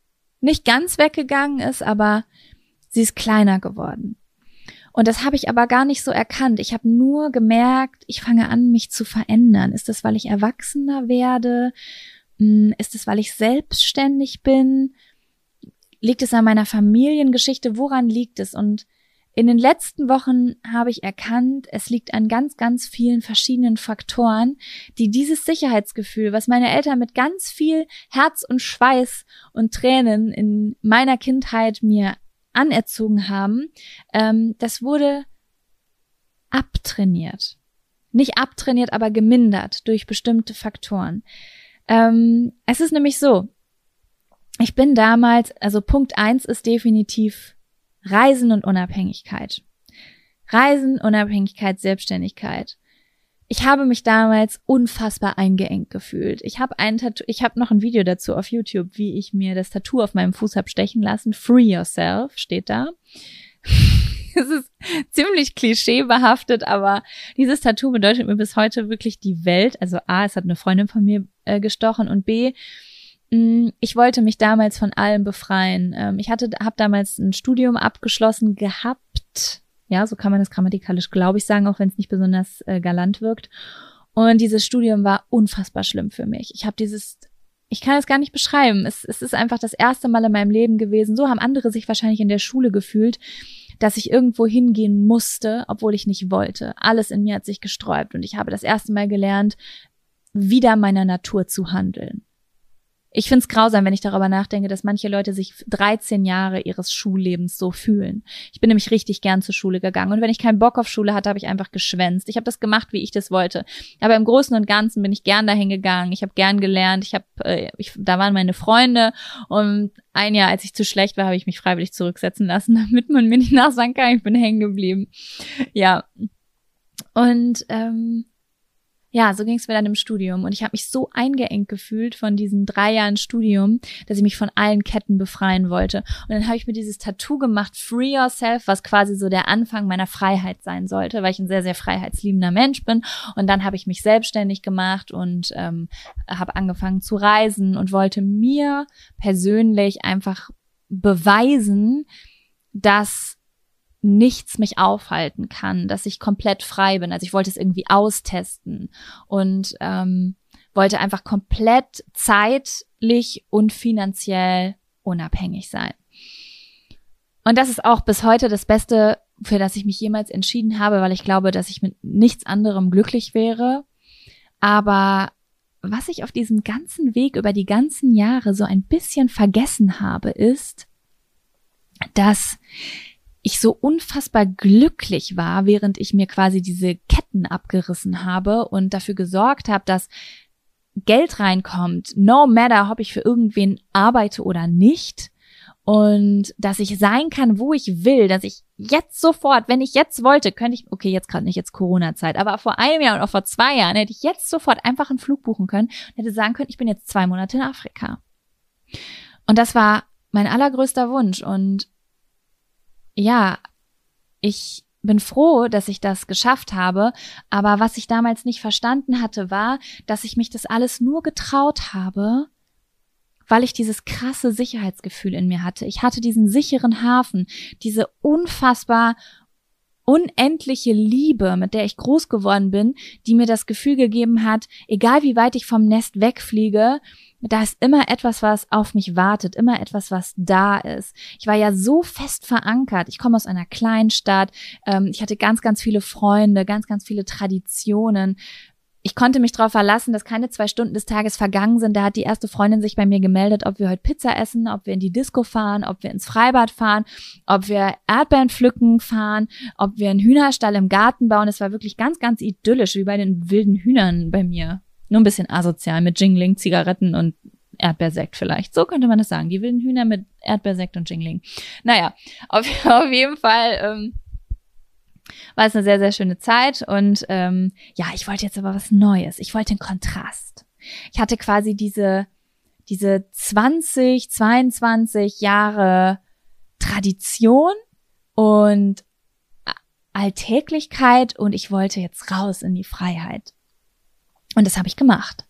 Nicht ganz weggegangen ist, aber sie ist kleiner geworden. Und das habe ich aber gar nicht so erkannt. Ich habe nur gemerkt, ich fange an, mich zu verändern. Ist das, weil ich erwachsener werde? Hm, ist es, weil ich selbstständig bin? Liegt es an meiner Familiengeschichte? Woran liegt es? Und in den letzten Wochen habe ich erkannt, es liegt an ganz, ganz vielen verschiedenen Faktoren, die dieses Sicherheitsgefühl, was meine Eltern mit ganz viel Herz und Schweiß und Tränen in meiner Kindheit mir anerzogen haben, ähm, das wurde abtrainiert. Nicht abtrainiert, aber gemindert durch bestimmte Faktoren. Ähm, es ist nämlich so, ich bin damals, also Punkt eins ist definitiv Reisen und Unabhängigkeit. Reisen, Unabhängigkeit, Selbstständigkeit. Ich habe mich damals unfassbar eingeengt gefühlt. Ich habe ein Tattoo, ich habe noch ein Video dazu auf YouTube, wie ich mir das Tattoo auf meinem Fuß habe stechen lassen. Free yourself steht da. es ist ziemlich klischeebehaftet, aber dieses Tattoo bedeutet mir bis heute wirklich die Welt. Also A, es hat eine Freundin von mir äh, gestochen und B, Mm, ich wollte mich damals von allem befreien. Ähm, ich hatte, habe damals ein Studium abgeschlossen gehabt. Ja, so kann man das grammatikalisch, glaube ich, sagen, auch wenn es nicht besonders äh, galant wirkt. Und dieses Studium war unfassbar schlimm für mich. Ich habe dieses, ich kann es gar nicht beschreiben. Es, es ist einfach das erste Mal in meinem Leben gewesen. So haben andere sich wahrscheinlich in der Schule gefühlt, dass ich irgendwo hingehen musste, obwohl ich nicht wollte. Alles in mir hat sich gesträubt und ich habe das erste Mal gelernt, wieder meiner Natur zu handeln. Ich find's grausam, wenn ich darüber nachdenke, dass manche Leute sich 13 Jahre ihres Schullebens so fühlen. Ich bin nämlich richtig gern zur Schule gegangen und wenn ich keinen Bock auf Schule hatte, habe ich einfach geschwänzt. Ich habe das gemacht, wie ich das wollte. Aber im Großen und Ganzen bin ich gern dahin gegangen. Ich habe gern gelernt. Ich habe, äh, ich, da waren meine Freunde und ein Jahr, als ich zu schlecht war, habe ich mich freiwillig zurücksetzen lassen, damit man mir nicht nachsagen kann, ich bin hängen geblieben. Ja. Und ähm, ja, so ging es mir dann im Studium und ich habe mich so eingeengt gefühlt von diesen drei Jahren Studium, dass ich mich von allen Ketten befreien wollte. Und dann habe ich mir dieses Tattoo gemacht, Free Yourself, was quasi so der Anfang meiner Freiheit sein sollte, weil ich ein sehr, sehr freiheitsliebender Mensch bin. Und dann habe ich mich selbstständig gemacht und ähm, habe angefangen zu reisen und wollte mir persönlich einfach beweisen, dass nichts mich aufhalten kann, dass ich komplett frei bin. Also ich wollte es irgendwie austesten und ähm, wollte einfach komplett zeitlich und finanziell unabhängig sein. Und das ist auch bis heute das Beste, für das ich mich jemals entschieden habe, weil ich glaube, dass ich mit nichts anderem glücklich wäre. Aber was ich auf diesem ganzen Weg über die ganzen Jahre so ein bisschen vergessen habe, ist, dass ich so unfassbar glücklich war, während ich mir quasi diese Ketten abgerissen habe und dafür gesorgt habe, dass Geld reinkommt, no matter, ob ich für irgendwen arbeite oder nicht. Und dass ich sein kann, wo ich will, dass ich jetzt sofort, wenn ich jetzt wollte, könnte ich, okay, jetzt gerade nicht, jetzt Corona-Zeit, aber vor einem Jahr und auch vor zwei Jahren hätte ich jetzt sofort einfach einen Flug buchen können und hätte sagen können, ich bin jetzt zwei Monate in Afrika. Und das war mein allergrößter Wunsch. Und ja, ich bin froh, dass ich das geschafft habe, aber was ich damals nicht verstanden hatte, war, dass ich mich das alles nur getraut habe, weil ich dieses krasse Sicherheitsgefühl in mir hatte. Ich hatte diesen sicheren Hafen, diese unfassbar unendliche Liebe, mit der ich groß geworden bin, die mir das Gefühl gegeben hat, egal wie weit ich vom Nest wegfliege, da ist immer etwas, was auf mich wartet, immer etwas, was da ist. Ich war ja so fest verankert. Ich komme aus einer kleinen Stadt. Ähm, ich hatte ganz, ganz viele Freunde, ganz, ganz viele Traditionen. Ich konnte mich darauf verlassen, dass keine zwei Stunden des Tages vergangen sind. Da hat die erste Freundin sich bei mir gemeldet, ob wir heute Pizza essen, ob wir in die Disco fahren, ob wir ins Freibad fahren, ob wir Erdbeeren pflücken fahren, ob wir einen Hühnerstall im Garten bauen. Es war wirklich ganz, ganz idyllisch, wie bei den wilden Hühnern bei mir. Nur ein bisschen asozial mit Jingling, Zigaretten und Erdbeersekt vielleicht. So könnte man das sagen. Die wilden Hühner mit Erdbeersekt und Jingling. Naja, auf, auf jeden Fall ähm, war es eine sehr, sehr schöne Zeit. Und ähm, ja, ich wollte jetzt aber was Neues. Ich wollte den Kontrast. Ich hatte quasi diese, diese 20, 22 Jahre Tradition und Alltäglichkeit und ich wollte jetzt raus in die Freiheit. Und das habe ich gemacht.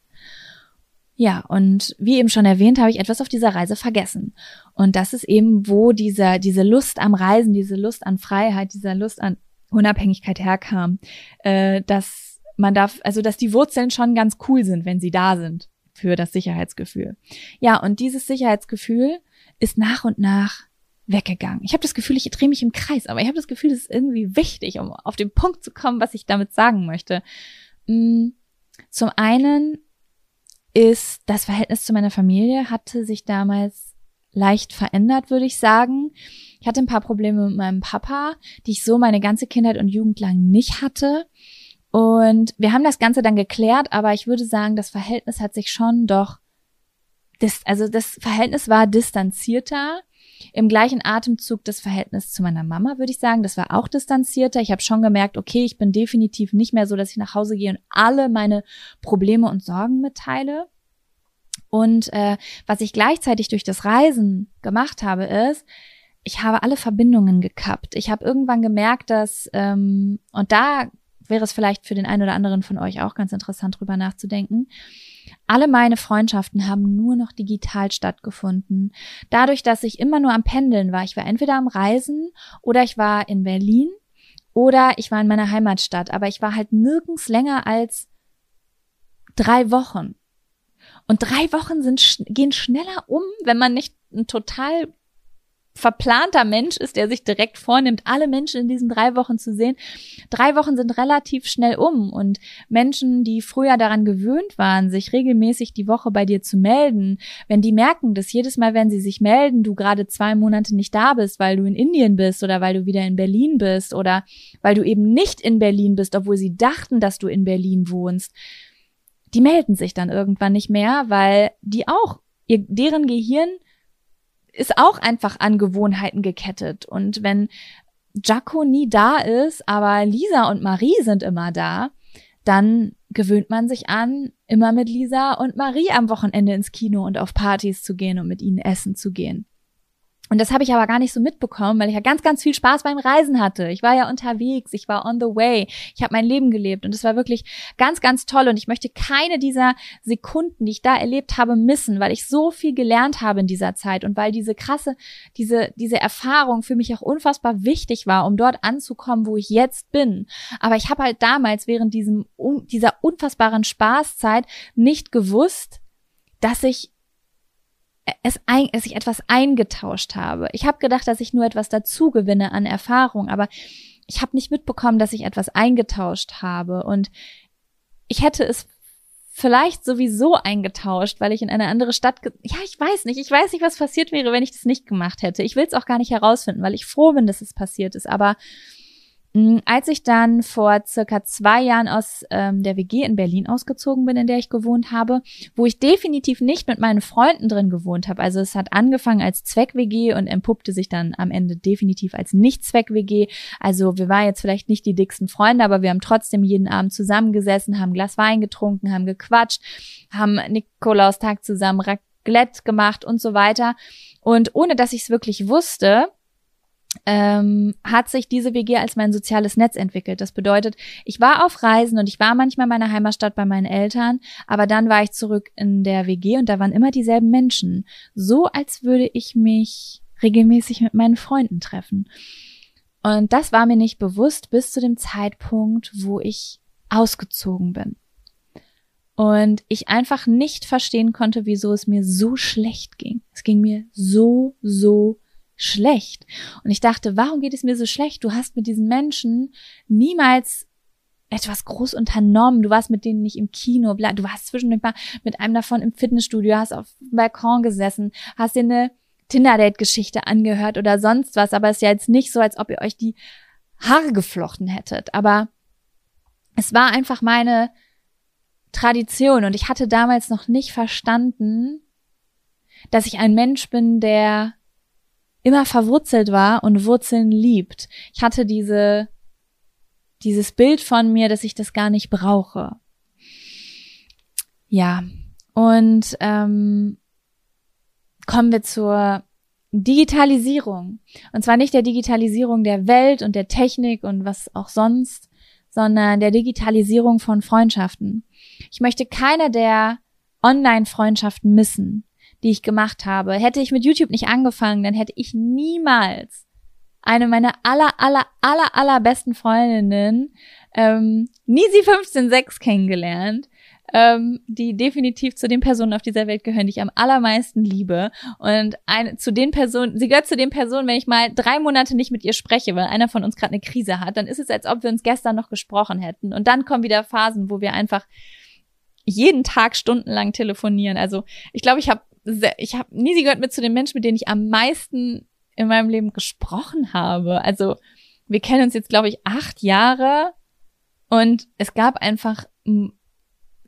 Ja, und wie eben schon erwähnt, habe ich etwas auf dieser Reise vergessen. Und das ist eben, wo dieser, diese Lust am Reisen, diese Lust an Freiheit, dieser Lust an Unabhängigkeit herkam. Äh, dass man darf, also dass die Wurzeln schon ganz cool sind, wenn sie da sind. für das Sicherheitsgefühl. Ja, und dieses Sicherheitsgefühl ist nach und nach weggegangen. Ich habe das Gefühl, ich drehe mich im Kreis, aber ich habe das Gefühl, es ist irgendwie wichtig, um auf den Punkt zu kommen, was ich damit sagen möchte. Mm, zum einen ist das Verhältnis zu meiner Familie hatte sich damals leicht verändert, würde ich sagen. Ich hatte ein paar Probleme mit meinem Papa, die ich so meine ganze Kindheit und Jugend lang nicht hatte. Und wir haben das Ganze dann geklärt, aber ich würde sagen, das Verhältnis hat sich schon doch, das, also das Verhältnis war distanzierter. Im gleichen Atemzug das Verhältnis zu meiner Mama, würde ich sagen, das war auch distanzierter. Ich habe schon gemerkt, okay, ich bin definitiv nicht mehr so, dass ich nach Hause gehe und alle meine Probleme und Sorgen mitteile. Und äh, was ich gleichzeitig durch das Reisen gemacht habe, ist, ich habe alle Verbindungen gekappt. Ich habe irgendwann gemerkt, dass, ähm, und da wäre es vielleicht für den einen oder anderen von euch auch ganz interessant drüber nachzudenken. Alle meine Freundschaften haben nur noch digital stattgefunden. Dadurch, dass ich immer nur am Pendeln war. Ich war entweder am Reisen oder ich war in Berlin oder ich war in meiner Heimatstadt. Aber ich war halt nirgends länger als drei Wochen. Und drei Wochen sind, gehen schneller um, wenn man nicht ein total verplanter Mensch ist, der sich direkt vornimmt, alle Menschen in diesen drei Wochen zu sehen. Drei Wochen sind relativ schnell um und Menschen, die früher daran gewöhnt waren, sich regelmäßig die Woche bei dir zu melden, wenn die merken, dass jedes Mal, wenn sie sich melden, du gerade zwei Monate nicht da bist, weil du in Indien bist oder weil du wieder in Berlin bist oder weil du eben nicht in Berlin bist, obwohl sie dachten, dass du in Berlin wohnst, die melden sich dann irgendwann nicht mehr, weil die auch, ihr, deren Gehirn ist auch einfach an Gewohnheiten gekettet. Und wenn Jaco nie da ist, aber Lisa und Marie sind immer da, dann gewöhnt man sich an, immer mit Lisa und Marie am Wochenende ins Kino und auf Partys zu gehen und mit ihnen essen zu gehen. Und das habe ich aber gar nicht so mitbekommen, weil ich ja ganz, ganz viel Spaß beim Reisen hatte. Ich war ja unterwegs, ich war on the way, ich habe mein Leben gelebt und es war wirklich ganz, ganz toll. Und ich möchte keine dieser Sekunden, die ich da erlebt habe, missen, weil ich so viel gelernt habe in dieser Zeit und weil diese krasse, diese, diese Erfahrung für mich auch unfassbar wichtig war, um dort anzukommen, wo ich jetzt bin. Aber ich habe halt damals während diesem, dieser unfassbaren Spaßzeit nicht gewusst, dass ich es ein, dass ich etwas eingetauscht habe. Ich habe gedacht, dass ich nur etwas dazu gewinne an Erfahrung, aber ich habe nicht mitbekommen, dass ich etwas eingetauscht habe. Und ich hätte es vielleicht sowieso eingetauscht, weil ich in eine andere Stadt. Ja, ich weiß nicht. Ich weiß nicht, was passiert wäre, wenn ich das nicht gemacht hätte. Ich will es auch gar nicht herausfinden, weil ich froh bin, dass es passiert ist. Aber als ich dann vor circa zwei Jahren aus ähm, der WG in Berlin ausgezogen bin, in der ich gewohnt habe, wo ich definitiv nicht mit meinen Freunden drin gewohnt habe. Also es hat angefangen als Zweck-WG und entpuppte sich dann am Ende definitiv als Nicht-Zweck-WG. Also wir waren jetzt vielleicht nicht die dicksten Freunde, aber wir haben trotzdem jeden Abend zusammengesessen, haben Glas Wein getrunken, haben gequatscht, haben Nikolaustag zusammen Raclette gemacht und so weiter. Und ohne dass ich es wirklich wusste, ähm, hat sich diese WG als mein soziales Netz entwickelt. Das bedeutet, ich war auf Reisen und ich war manchmal in meiner Heimatstadt bei meinen Eltern, aber dann war ich zurück in der WG und da waren immer dieselben Menschen. So als würde ich mich regelmäßig mit meinen Freunden treffen. Und das war mir nicht bewusst bis zu dem Zeitpunkt, wo ich ausgezogen bin. Und ich einfach nicht verstehen konnte, wieso es mir so schlecht ging. Es ging mir so, so schlecht. Und ich dachte, warum geht es mir so schlecht? Du hast mit diesen Menschen niemals etwas groß unternommen. Du warst mit denen nicht im Kino, du warst zwischendurch mal mit einem davon im Fitnessstudio, hast auf dem Balkon gesessen, hast dir eine Tinder-Date-Geschichte angehört oder sonst was. Aber es ist ja jetzt nicht so, als ob ihr euch die Haare geflochten hättet. Aber es war einfach meine Tradition und ich hatte damals noch nicht verstanden, dass ich ein Mensch bin, der immer verwurzelt war und Wurzeln liebt. Ich hatte diese, dieses Bild von mir, dass ich das gar nicht brauche. Ja, und ähm, kommen wir zur Digitalisierung. Und zwar nicht der Digitalisierung der Welt und der Technik und was auch sonst, sondern der Digitalisierung von Freundschaften. Ich möchte keine der Online-Freundschaften missen die ich gemacht habe. Hätte ich mit YouTube nicht angefangen, dann hätte ich niemals eine meiner aller, aller, aller, aller besten Freundinnen, ähm, Nisi 156 kennengelernt. ähm, die definitiv zu den Personen auf dieser Welt gehören, die ich am allermeisten liebe. Und eine, zu den Personen, sie gehört zu den Personen, wenn ich mal drei Monate nicht mit ihr spreche, weil einer von uns gerade eine Krise hat, dann ist es, als ob wir uns gestern noch gesprochen hätten. Und dann kommen wieder Phasen, wo wir einfach jeden Tag stundenlang telefonieren. Also ich glaube, ich habe ich habe nie sie gehört mit zu den Menschen, mit denen ich am meisten in meinem Leben gesprochen habe. Also wir kennen uns jetzt, glaube ich, acht Jahre und es gab einfach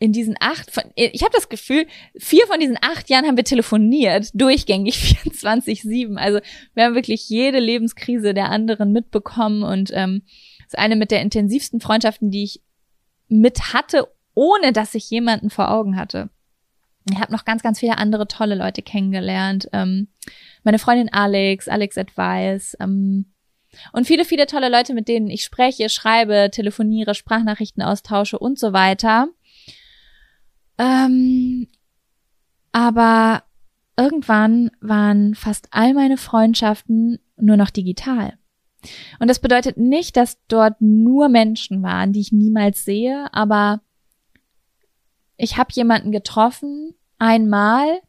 in diesen acht, von, ich habe das Gefühl, vier von diesen acht Jahren haben wir telefoniert, durchgängig 24-7. Also wir haben wirklich jede Lebenskrise der anderen mitbekommen und ähm, ist eine mit der intensivsten Freundschaften, die ich mit hatte, ohne dass ich jemanden vor Augen hatte. Ich habe noch ganz, ganz viele andere tolle Leute kennengelernt. Ähm, meine Freundin Alex, Alex Advice, ähm, und viele, viele tolle Leute, mit denen ich spreche, schreibe, telefoniere, Sprachnachrichten austausche und so weiter. Ähm, aber irgendwann waren fast all meine Freundschaften nur noch digital. Und das bedeutet nicht, dass dort nur Menschen waren, die ich niemals sehe, aber ich habe jemanden getroffen, einmal,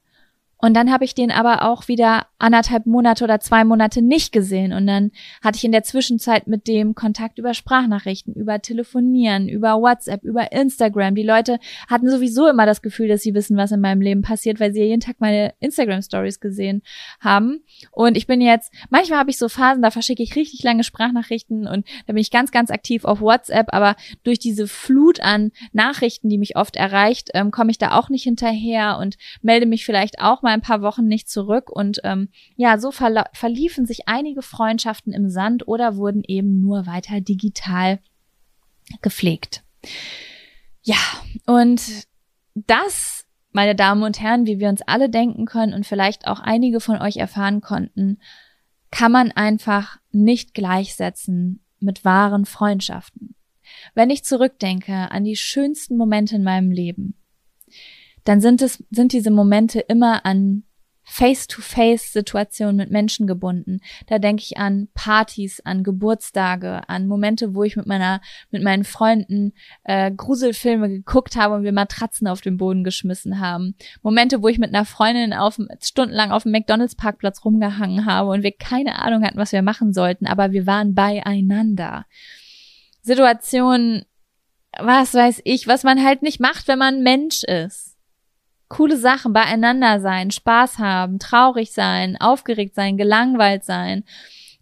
und dann habe ich den aber auch wieder anderthalb Monate oder zwei Monate nicht gesehen. Und dann hatte ich in der Zwischenzeit mit dem Kontakt über Sprachnachrichten, über Telefonieren, über WhatsApp, über Instagram. Die Leute hatten sowieso immer das Gefühl, dass sie wissen, was in meinem Leben passiert, weil sie jeden Tag meine Instagram-Stories gesehen haben. Und ich bin jetzt, manchmal habe ich so Phasen, da verschicke ich richtig lange Sprachnachrichten und da bin ich ganz, ganz aktiv auf WhatsApp. Aber durch diese Flut an Nachrichten, die mich oft erreicht, ähm, komme ich da auch nicht hinterher und melde mich vielleicht auch mal ein paar Wochen nicht zurück und ähm, ja, so verliefen sich einige Freundschaften im Sand oder wurden eben nur weiter digital gepflegt. Ja, und das, meine Damen und Herren, wie wir uns alle denken können und vielleicht auch einige von euch erfahren konnten, kann man einfach nicht gleichsetzen mit wahren Freundschaften. Wenn ich zurückdenke an die schönsten Momente in meinem Leben, dann sind es, sind diese Momente immer an Face-to-Face-Situationen mit Menschen gebunden. Da denke ich an Partys, an Geburtstage, an Momente, wo ich mit meiner, mit meinen Freunden äh, Gruselfilme geguckt habe und wir Matratzen auf den Boden geschmissen haben. Momente, wo ich mit einer Freundin auf, stundenlang auf dem McDonalds-Parkplatz rumgehangen habe und wir keine Ahnung hatten, was wir machen sollten, aber wir waren beieinander. Situationen, was weiß ich, was man halt nicht macht, wenn man Mensch ist coole Sachen beieinander sein, Spaß haben, traurig sein, aufgeregt sein, gelangweilt sein.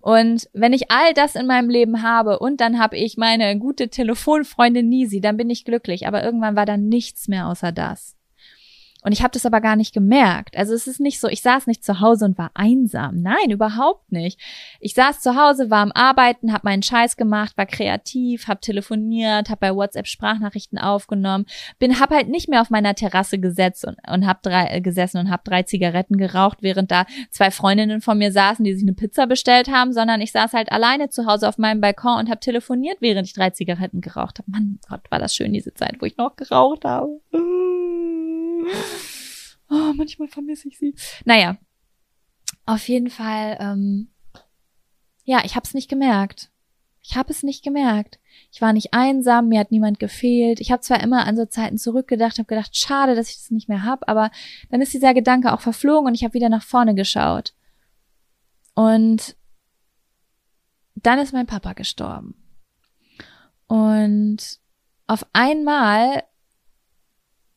Und wenn ich all das in meinem Leben habe und dann habe ich meine gute Telefonfreundin Nisi, dann bin ich glücklich. Aber irgendwann war dann nichts mehr außer das. Und ich habe das aber gar nicht gemerkt. Also es ist nicht so, ich saß nicht zu Hause und war einsam. Nein, überhaupt nicht. Ich saß zu Hause, war am Arbeiten, habe meinen Scheiß gemacht, war kreativ, habe telefoniert, habe bei WhatsApp Sprachnachrichten aufgenommen, bin hab halt nicht mehr auf meiner Terrasse gesetzt und, und hab drei äh, gesessen und habe drei Zigaretten geraucht, während da zwei Freundinnen von mir saßen, die sich eine Pizza bestellt haben, sondern ich saß halt alleine zu Hause auf meinem Balkon und habe telefoniert, während ich drei Zigaretten geraucht habe. Mann Gott, war das schön diese Zeit, wo ich noch geraucht habe. Oh, manchmal vermisse ich sie. Naja, auf jeden Fall, ähm, ja, ich habe es nicht gemerkt. Ich habe es nicht gemerkt. Ich war nicht einsam, mir hat niemand gefehlt. Ich habe zwar immer an so Zeiten zurückgedacht, habe gedacht, schade, dass ich das nicht mehr hab, aber dann ist dieser Gedanke auch verflogen und ich habe wieder nach vorne geschaut. Und dann ist mein Papa gestorben. Und auf einmal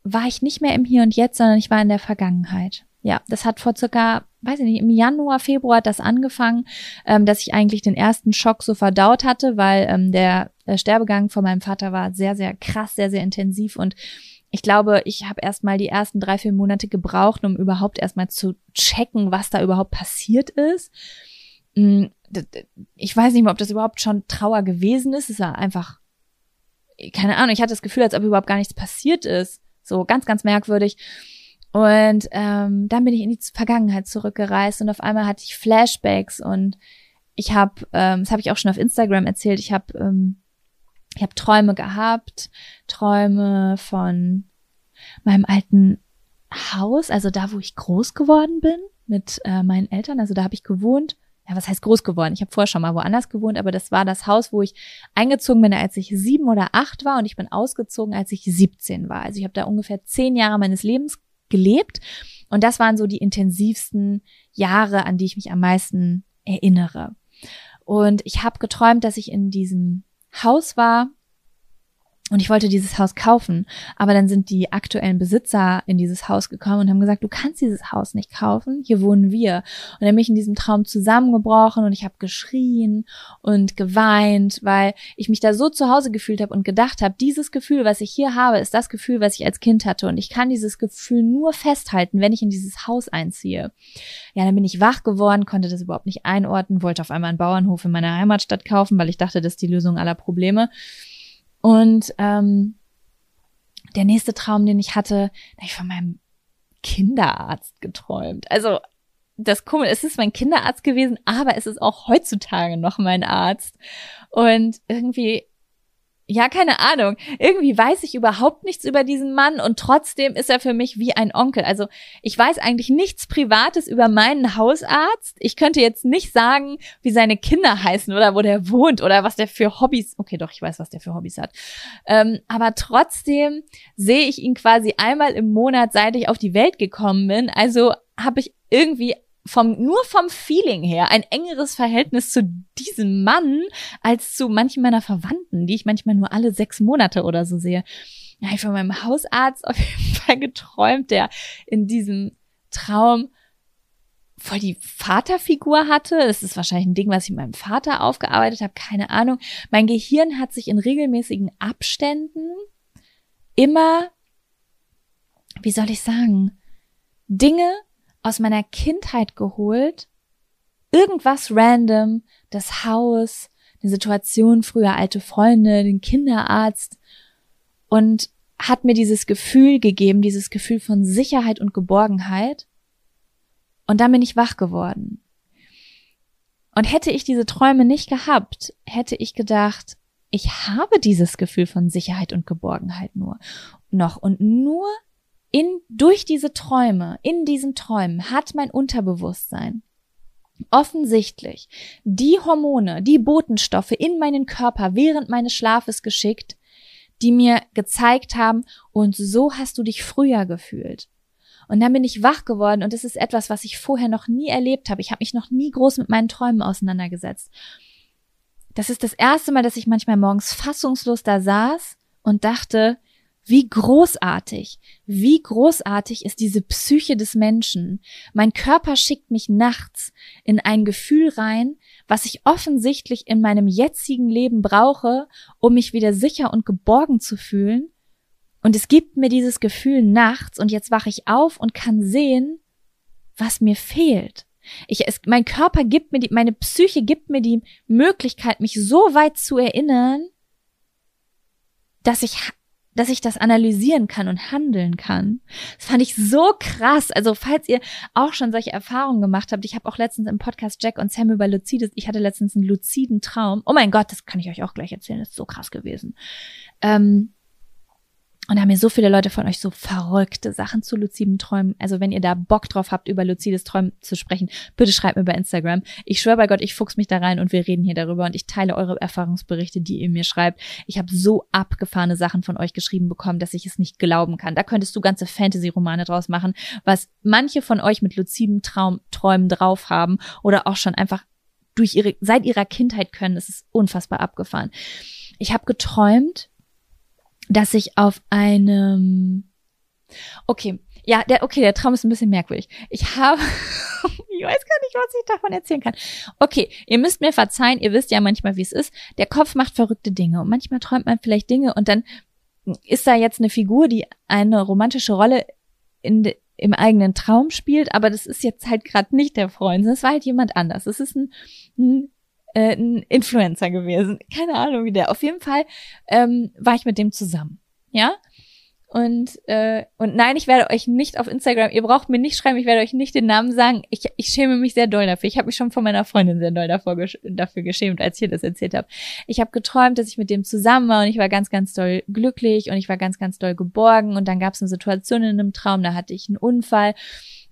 war ich nicht mehr im Hier und Jetzt, sondern ich war in der Vergangenheit. Ja, das hat vor circa, weiß ich nicht, im Januar, Februar hat das angefangen, ähm, dass ich eigentlich den ersten Schock so verdaut hatte, weil ähm, der, Sterbegang von meinem Vater war sehr, sehr krass, sehr, sehr intensiv und ich glaube, ich habe erst mal die ersten drei, vier Monate gebraucht, um überhaupt erstmal zu checken, was da überhaupt passiert ist. Mm, ich weiß nicht mehr, ob das überhaupt schon Trauer gewesen ist. Es war einfach, keine Ahnung, ich hatte das Gefühl, als ob überhaupt gar nichts passiert ist. So ganz, ganz merkwürdig. Und ähm, dann bin ich in die Vergangenheit zurückgereist und auf einmal hatte ich Flashbacks und ich habe, ähm, das habe ich auch schon auf Instagram erzählt, ich habe ähm, ich habe Träume gehabt, Träume von meinem alten Haus, also da, wo ich groß geworden bin mit äh, meinen Eltern, also da habe ich gewohnt, ja, was heißt groß geworden? Ich habe vorher schon mal woanders gewohnt, aber das war das Haus, wo ich eingezogen bin, als ich sieben oder acht war und ich bin ausgezogen, als ich 17 war. Also ich habe da ungefähr zehn Jahre meines Lebens gelebt und das waren so die intensivsten Jahre, an die ich mich am meisten erinnere. Und ich habe geträumt, dass ich in diesem Haus war, und ich wollte dieses Haus kaufen, aber dann sind die aktuellen Besitzer in dieses Haus gekommen und haben gesagt, du kannst dieses Haus nicht kaufen, hier wohnen wir. Und dann bin ich in diesem Traum zusammengebrochen und ich habe geschrien und geweint, weil ich mich da so zu Hause gefühlt habe und gedacht habe, dieses Gefühl, was ich hier habe, ist das Gefühl, was ich als Kind hatte und ich kann dieses Gefühl nur festhalten, wenn ich in dieses Haus einziehe. Ja, dann bin ich wach geworden, konnte das überhaupt nicht einordnen, wollte auf einmal einen Bauernhof in meiner Heimatstadt kaufen, weil ich dachte, das ist die Lösung aller Probleme. Und ähm, der nächste Traum, den ich hatte, da habe ich von meinem Kinderarzt geträumt. Also das Kummer, es ist mein Kinderarzt gewesen, aber es ist auch heutzutage noch mein Arzt. Und irgendwie ja, keine Ahnung. Irgendwie weiß ich überhaupt nichts über diesen Mann und trotzdem ist er für mich wie ein Onkel. Also ich weiß eigentlich nichts Privates über meinen Hausarzt. Ich könnte jetzt nicht sagen, wie seine Kinder heißen oder wo der wohnt oder was der für Hobbys. Okay, doch, ich weiß, was der für Hobbys hat. Ähm, aber trotzdem sehe ich ihn quasi einmal im Monat, seit ich auf die Welt gekommen bin. Also habe ich irgendwie vom, nur vom Feeling her ein engeres Verhältnis zu diesem Mann als zu manchen meiner Verwandten, die ich manchmal nur alle sechs Monate oder so sehe. Ja, ich von meinem Hausarzt auf jeden Fall geträumt, der in diesem Traum voll die Vaterfigur hatte. Das ist wahrscheinlich ein Ding, was ich mit meinem Vater aufgearbeitet habe, keine Ahnung. Mein Gehirn hat sich in regelmäßigen Abständen immer, wie soll ich sagen, Dinge aus meiner Kindheit geholt. Irgendwas random, das Haus, die Situation, früher alte Freunde, den Kinderarzt und hat mir dieses Gefühl gegeben, dieses Gefühl von Sicherheit und Geborgenheit. Und dann bin ich wach geworden. Und hätte ich diese Träume nicht gehabt, hätte ich gedacht, ich habe dieses Gefühl von Sicherheit und Geborgenheit nur noch und nur in, durch diese Träume, in diesen Träumen hat mein Unterbewusstsein offensichtlich die Hormone, die Botenstoffe in meinen Körper während meines Schlafes geschickt, die mir gezeigt haben, und so hast du dich früher gefühlt. Und dann bin ich wach geworden und es ist etwas, was ich vorher noch nie erlebt habe. Ich habe mich noch nie groß mit meinen Träumen auseinandergesetzt. Das ist das erste Mal, dass ich manchmal morgens fassungslos da saß und dachte, wie großartig, wie großartig ist diese Psyche des Menschen. Mein Körper schickt mich nachts in ein Gefühl rein, was ich offensichtlich in meinem jetzigen Leben brauche, um mich wieder sicher und geborgen zu fühlen. Und es gibt mir dieses Gefühl nachts und jetzt wache ich auf und kann sehen, was mir fehlt. Ich, es, mein Körper gibt mir die, meine Psyche gibt mir die Möglichkeit, mich so weit zu erinnern, dass ich dass ich das analysieren kann und handeln kann. Das fand ich so krass. Also falls ihr auch schon solche Erfahrungen gemacht habt, ich habe auch letztens im Podcast Jack und Sam über Lucides, ich hatte letztens einen luziden Traum. Oh mein Gott, das kann ich euch auch gleich erzählen, das ist so krass gewesen. Ähm, und da haben mir so viele Leute von euch so verrückte Sachen zu luziden Träumen. Also wenn ihr da Bock drauf habt, über luzides Träumen zu sprechen, bitte schreibt mir bei Instagram. Ich schwöre bei Gott, ich fuchs mich da rein und wir reden hier darüber und ich teile eure Erfahrungsberichte, die ihr mir schreibt. Ich habe so abgefahrene Sachen von euch geschrieben bekommen, dass ich es nicht glauben kann. Da könntest du ganze Fantasy-Romane draus machen, was manche von euch mit luziden Traum, Träumen drauf haben oder auch schon einfach durch ihre, seit ihrer Kindheit können. Das ist unfassbar abgefahren. Ich habe geträumt, dass ich auf einem Okay, ja, der, okay, der Traum ist ein bisschen merkwürdig. Ich habe, ich weiß gar nicht, was ich davon erzählen kann. Okay, ihr müsst mir verzeihen, ihr wisst ja manchmal, wie es ist. Der Kopf macht verrückte Dinge und manchmal träumt man vielleicht Dinge und dann ist da jetzt eine Figur, die eine romantische Rolle in im eigenen Traum spielt, aber das ist jetzt halt gerade nicht der Freund, das war halt jemand anders. Das ist ein, ein äh, ein Influencer gewesen. Keine Ahnung wie der. Auf jeden Fall ähm, war ich mit dem zusammen. Ja? Und, äh, und nein, ich werde euch nicht auf Instagram, ihr braucht mir nicht schreiben, ich werde euch nicht den Namen sagen. Ich, ich schäme mich sehr doll dafür. Ich habe mich schon von meiner Freundin sehr doll davor, dafür geschämt, als ich ihr das erzählt habe. Ich habe geträumt, dass ich mit dem zusammen war und ich war ganz, ganz doll glücklich und ich war ganz, ganz doll geborgen. Und dann gab es eine Situation in einem Traum, da hatte ich einen Unfall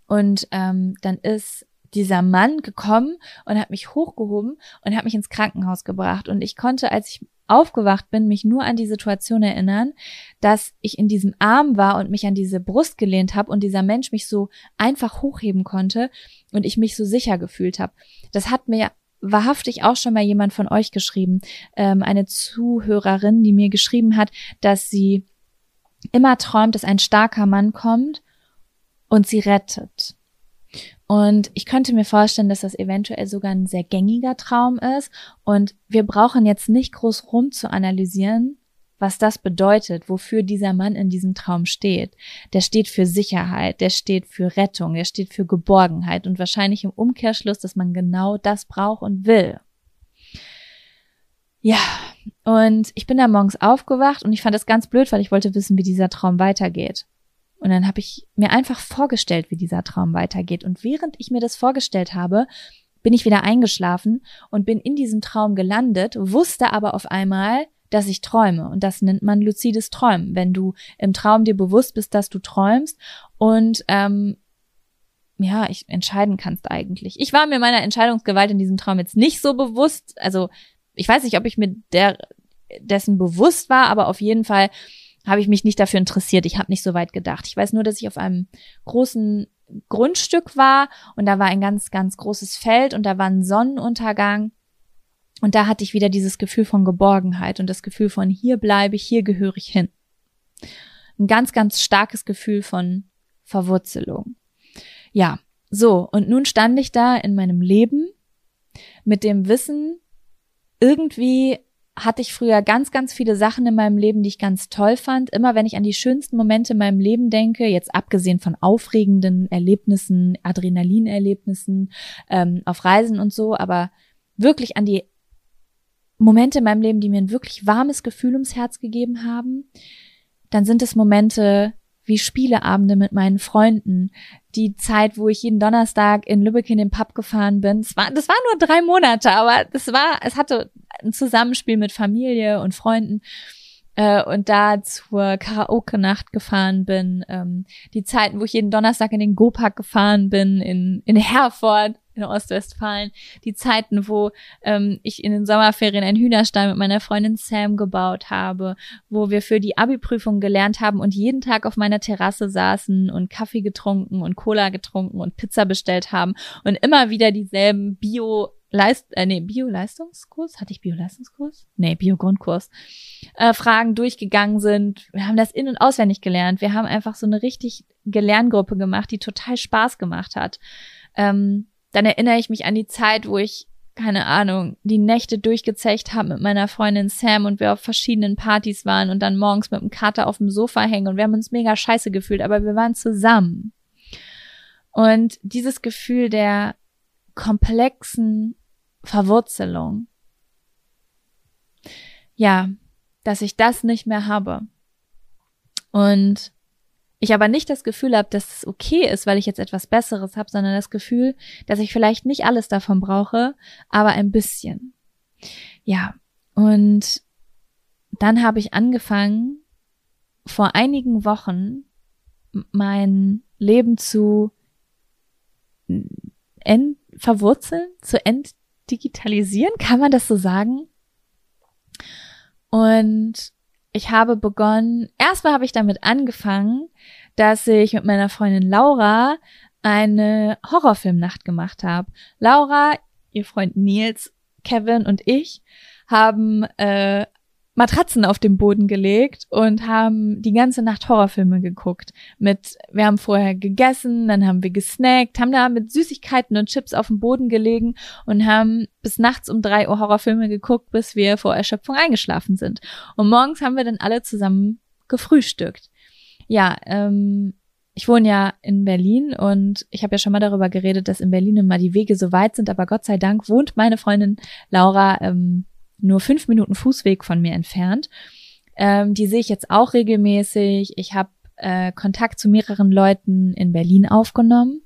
und ähm, dann ist dieser Mann gekommen und hat mich hochgehoben und hat mich ins Krankenhaus gebracht. Und ich konnte, als ich aufgewacht bin, mich nur an die Situation erinnern, dass ich in diesem Arm war und mich an diese Brust gelehnt habe und dieser Mensch mich so einfach hochheben konnte und ich mich so sicher gefühlt habe. Das hat mir wahrhaftig auch schon mal jemand von euch geschrieben, ähm, eine Zuhörerin, die mir geschrieben hat, dass sie immer träumt, dass ein starker Mann kommt und sie rettet. Und ich könnte mir vorstellen, dass das eventuell sogar ein sehr gängiger Traum ist. Und wir brauchen jetzt nicht groß rum zu analysieren, was das bedeutet, wofür dieser Mann in diesem Traum steht. Der steht für Sicherheit, der steht für Rettung, der steht für Geborgenheit und wahrscheinlich im Umkehrschluss, dass man genau das braucht und will. Ja, und ich bin da morgens aufgewacht und ich fand das ganz blöd, weil ich wollte wissen, wie dieser Traum weitergeht. Und dann habe ich mir einfach vorgestellt, wie dieser Traum weitergeht. Und während ich mir das vorgestellt habe, bin ich wieder eingeschlafen und bin in diesem Traum gelandet, wusste aber auf einmal, dass ich träume. Und das nennt man luzides Träumen, wenn du im Traum dir bewusst bist, dass du träumst und ähm, ja, ich entscheiden kannst eigentlich. Ich war mir meiner Entscheidungsgewalt in diesem Traum jetzt nicht so bewusst. Also ich weiß nicht, ob ich mir der dessen bewusst war, aber auf jeden Fall habe ich mich nicht dafür interessiert. Ich habe nicht so weit gedacht. Ich weiß nur, dass ich auf einem großen Grundstück war und da war ein ganz, ganz großes Feld und da war ein Sonnenuntergang. Und da hatte ich wieder dieses Gefühl von Geborgenheit und das Gefühl von hier bleibe ich, hier gehöre ich hin. Ein ganz, ganz starkes Gefühl von Verwurzelung. Ja, so, und nun stand ich da in meinem Leben mit dem Wissen, irgendwie hatte ich früher ganz, ganz viele Sachen in meinem Leben, die ich ganz toll fand. Immer wenn ich an die schönsten Momente in meinem Leben denke, jetzt abgesehen von aufregenden Erlebnissen, Adrenalinerlebnissen, ähm, auf Reisen und so, aber wirklich an die Momente in meinem Leben, die mir ein wirklich warmes Gefühl ums Herz gegeben haben, dann sind es Momente wie Spieleabende mit meinen Freunden, die Zeit, wo ich jeden Donnerstag in Lübeck in den Pub gefahren bin. Das war, das war nur drei Monate, aber das war, es hatte ein Zusammenspiel mit Familie und Freunden äh, und da zur Karaoke-Nacht gefahren bin. Ähm, die Zeiten, wo ich jeden Donnerstag in den Go-Park gefahren bin, in, in Herford in Ostwestfalen. Die Zeiten, wo ähm, ich in den Sommerferien einen Hühnerstall mit meiner Freundin Sam gebaut habe, wo wir für die Abi-Prüfung gelernt haben und jeden Tag auf meiner Terrasse saßen und Kaffee getrunken und Cola getrunken und Pizza bestellt haben und immer wieder dieselben Bio Leist, äh, nee, Bio-Leistungskurs? Hatte ich Bio-Leistungskurs? Nee, Bio-Grundkurs. Äh, Fragen durchgegangen sind. Wir haben das in- und auswendig gelernt. Wir haben einfach so eine richtig Gelerngruppe gemacht, die total Spaß gemacht hat. Ähm, dann erinnere ich mich an die Zeit, wo ich, keine Ahnung, die Nächte durchgezecht habe mit meiner Freundin Sam und wir auf verschiedenen Partys waren und dann morgens mit dem Kater auf dem Sofa hängen und wir haben uns mega scheiße gefühlt, aber wir waren zusammen. Und dieses Gefühl der komplexen Verwurzelung. Ja, dass ich das nicht mehr habe. Und ich aber nicht das Gefühl habe, dass es okay ist, weil ich jetzt etwas Besseres habe, sondern das Gefühl, dass ich vielleicht nicht alles davon brauche, aber ein bisschen. Ja, und dann habe ich angefangen, vor einigen Wochen mein Leben zu end verwurzeln, zu entdigitalisieren, kann man das so sagen? Und ich habe begonnen, erstmal habe ich damit angefangen, dass ich mit meiner Freundin Laura eine Horrorfilmnacht gemacht habe. Laura, ihr Freund Nils, Kevin und ich haben äh, Matratzen auf den Boden gelegt und haben die ganze Nacht Horrorfilme geguckt. Mit, wir haben vorher gegessen, dann haben wir gesnackt, haben da mit Süßigkeiten und Chips auf dem Boden gelegen und haben bis nachts um drei Uhr Horrorfilme geguckt, bis wir vor Erschöpfung eingeschlafen sind. Und morgens haben wir dann alle zusammen gefrühstückt. Ja, ähm, ich wohne ja in Berlin und ich habe ja schon mal darüber geredet, dass in Berlin immer die Wege so weit sind, aber Gott sei Dank wohnt meine Freundin Laura ähm, nur fünf Minuten Fußweg von mir entfernt. Ähm, die sehe ich jetzt auch regelmäßig. Ich habe äh, Kontakt zu mehreren Leuten in Berlin aufgenommen,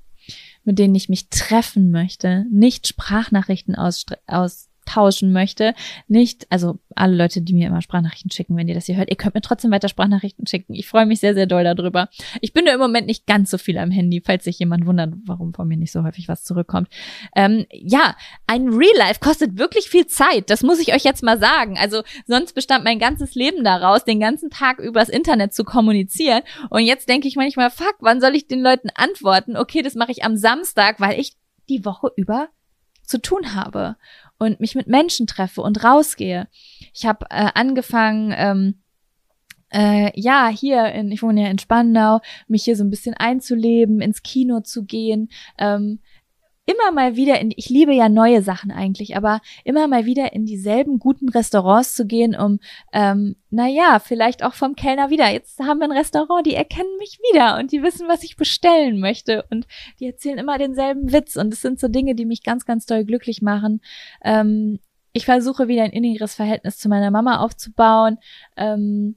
mit denen ich mich treffen möchte. Nicht Sprachnachrichten aus, aus austauschen möchte, nicht, also alle Leute, die mir immer Sprachnachrichten schicken, wenn ihr das hier hört, ihr könnt mir trotzdem weiter Sprachnachrichten schicken. Ich freue mich sehr, sehr doll darüber. Ich bin nur im Moment nicht ganz so viel am Handy, falls sich jemand wundert, warum von mir nicht so häufig was zurückkommt. Ähm, ja, ein Real Life kostet wirklich viel Zeit. Das muss ich euch jetzt mal sagen. Also sonst bestand mein ganzes Leben daraus, den ganzen Tag übers Internet zu kommunizieren. Und jetzt denke ich manchmal, fuck, wann soll ich den Leuten antworten? Okay, das mache ich am Samstag, weil ich die Woche über zu tun habe und mich mit Menschen treffe und rausgehe. Ich habe äh, angefangen, ähm, äh, ja, hier in, ich wohne ja in Spandau, mich hier so ein bisschen einzuleben, ins Kino zu gehen, ähm, immer mal wieder in, ich liebe ja neue Sachen eigentlich, aber immer mal wieder in dieselben guten Restaurants zu gehen, um, ähm, naja, vielleicht auch vom Kellner wieder. Jetzt haben wir ein Restaurant, die erkennen mich wieder und die wissen, was ich bestellen möchte und die erzählen immer denselben Witz und es sind so Dinge, die mich ganz, ganz doll glücklich machen. Ähm, ich versuche wieder ein innigeres Verhältnis zu meiner Mama aufzubauen. Ähm,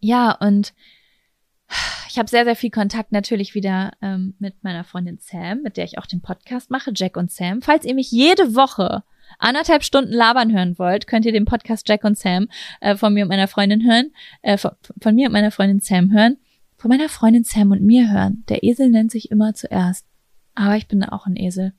ja, und ich habe sehr, sehr viel Kontakt natürlich wieder ähm, mit meiner Freundin Sam, mit der ich auch den Podcast mache, Jack und Sam. Falls ihr mich jede Woche anderthalb Stunden labern hören wollt, könnt ihr den Podcast Jack und Sam äh, von mir und meiner Freundin hören, äh, von, von mir und meiner Freundin Sam hören, von meiner Freundin Sam und mir hören. Der Esel nennt sich immer zuerst. Aber ich bin auch ein Esel.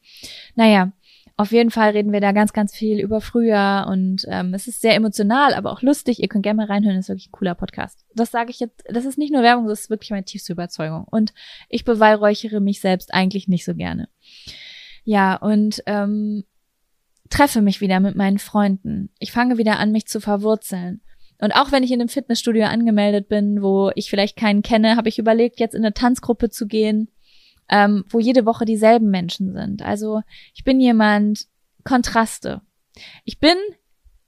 Naja, auf jeden Fall reden wir da ganz, ganz viel über Frühjahr und ähm, es ist sehr emotional, aber auch lustig. Ihr könnt gerne mal reinhören, ist wirklich ein cooler Podcast. Das sage ich jetzt, das ist nicht nur Werbung, das ist wirklich meine tiefste Überzeugung. Und ich beweihräuchere mich selbst eigentlich nicht so gerne. Ja, und ähm, treffe mich wieder mit meinen Freunden. Ich fange wieder an, mich zu verwurzeln. Und auch wenn ich in einem Fitnessstudio angemeldet bin, wo ich vielleicht keinen kenne, habe ich überlegt, jetzt in eine Tanzgruppe zu gehen ähm, wo jede Woche dieselben Menschen sind. Also ich bin jemand, Kontraste. Ich bin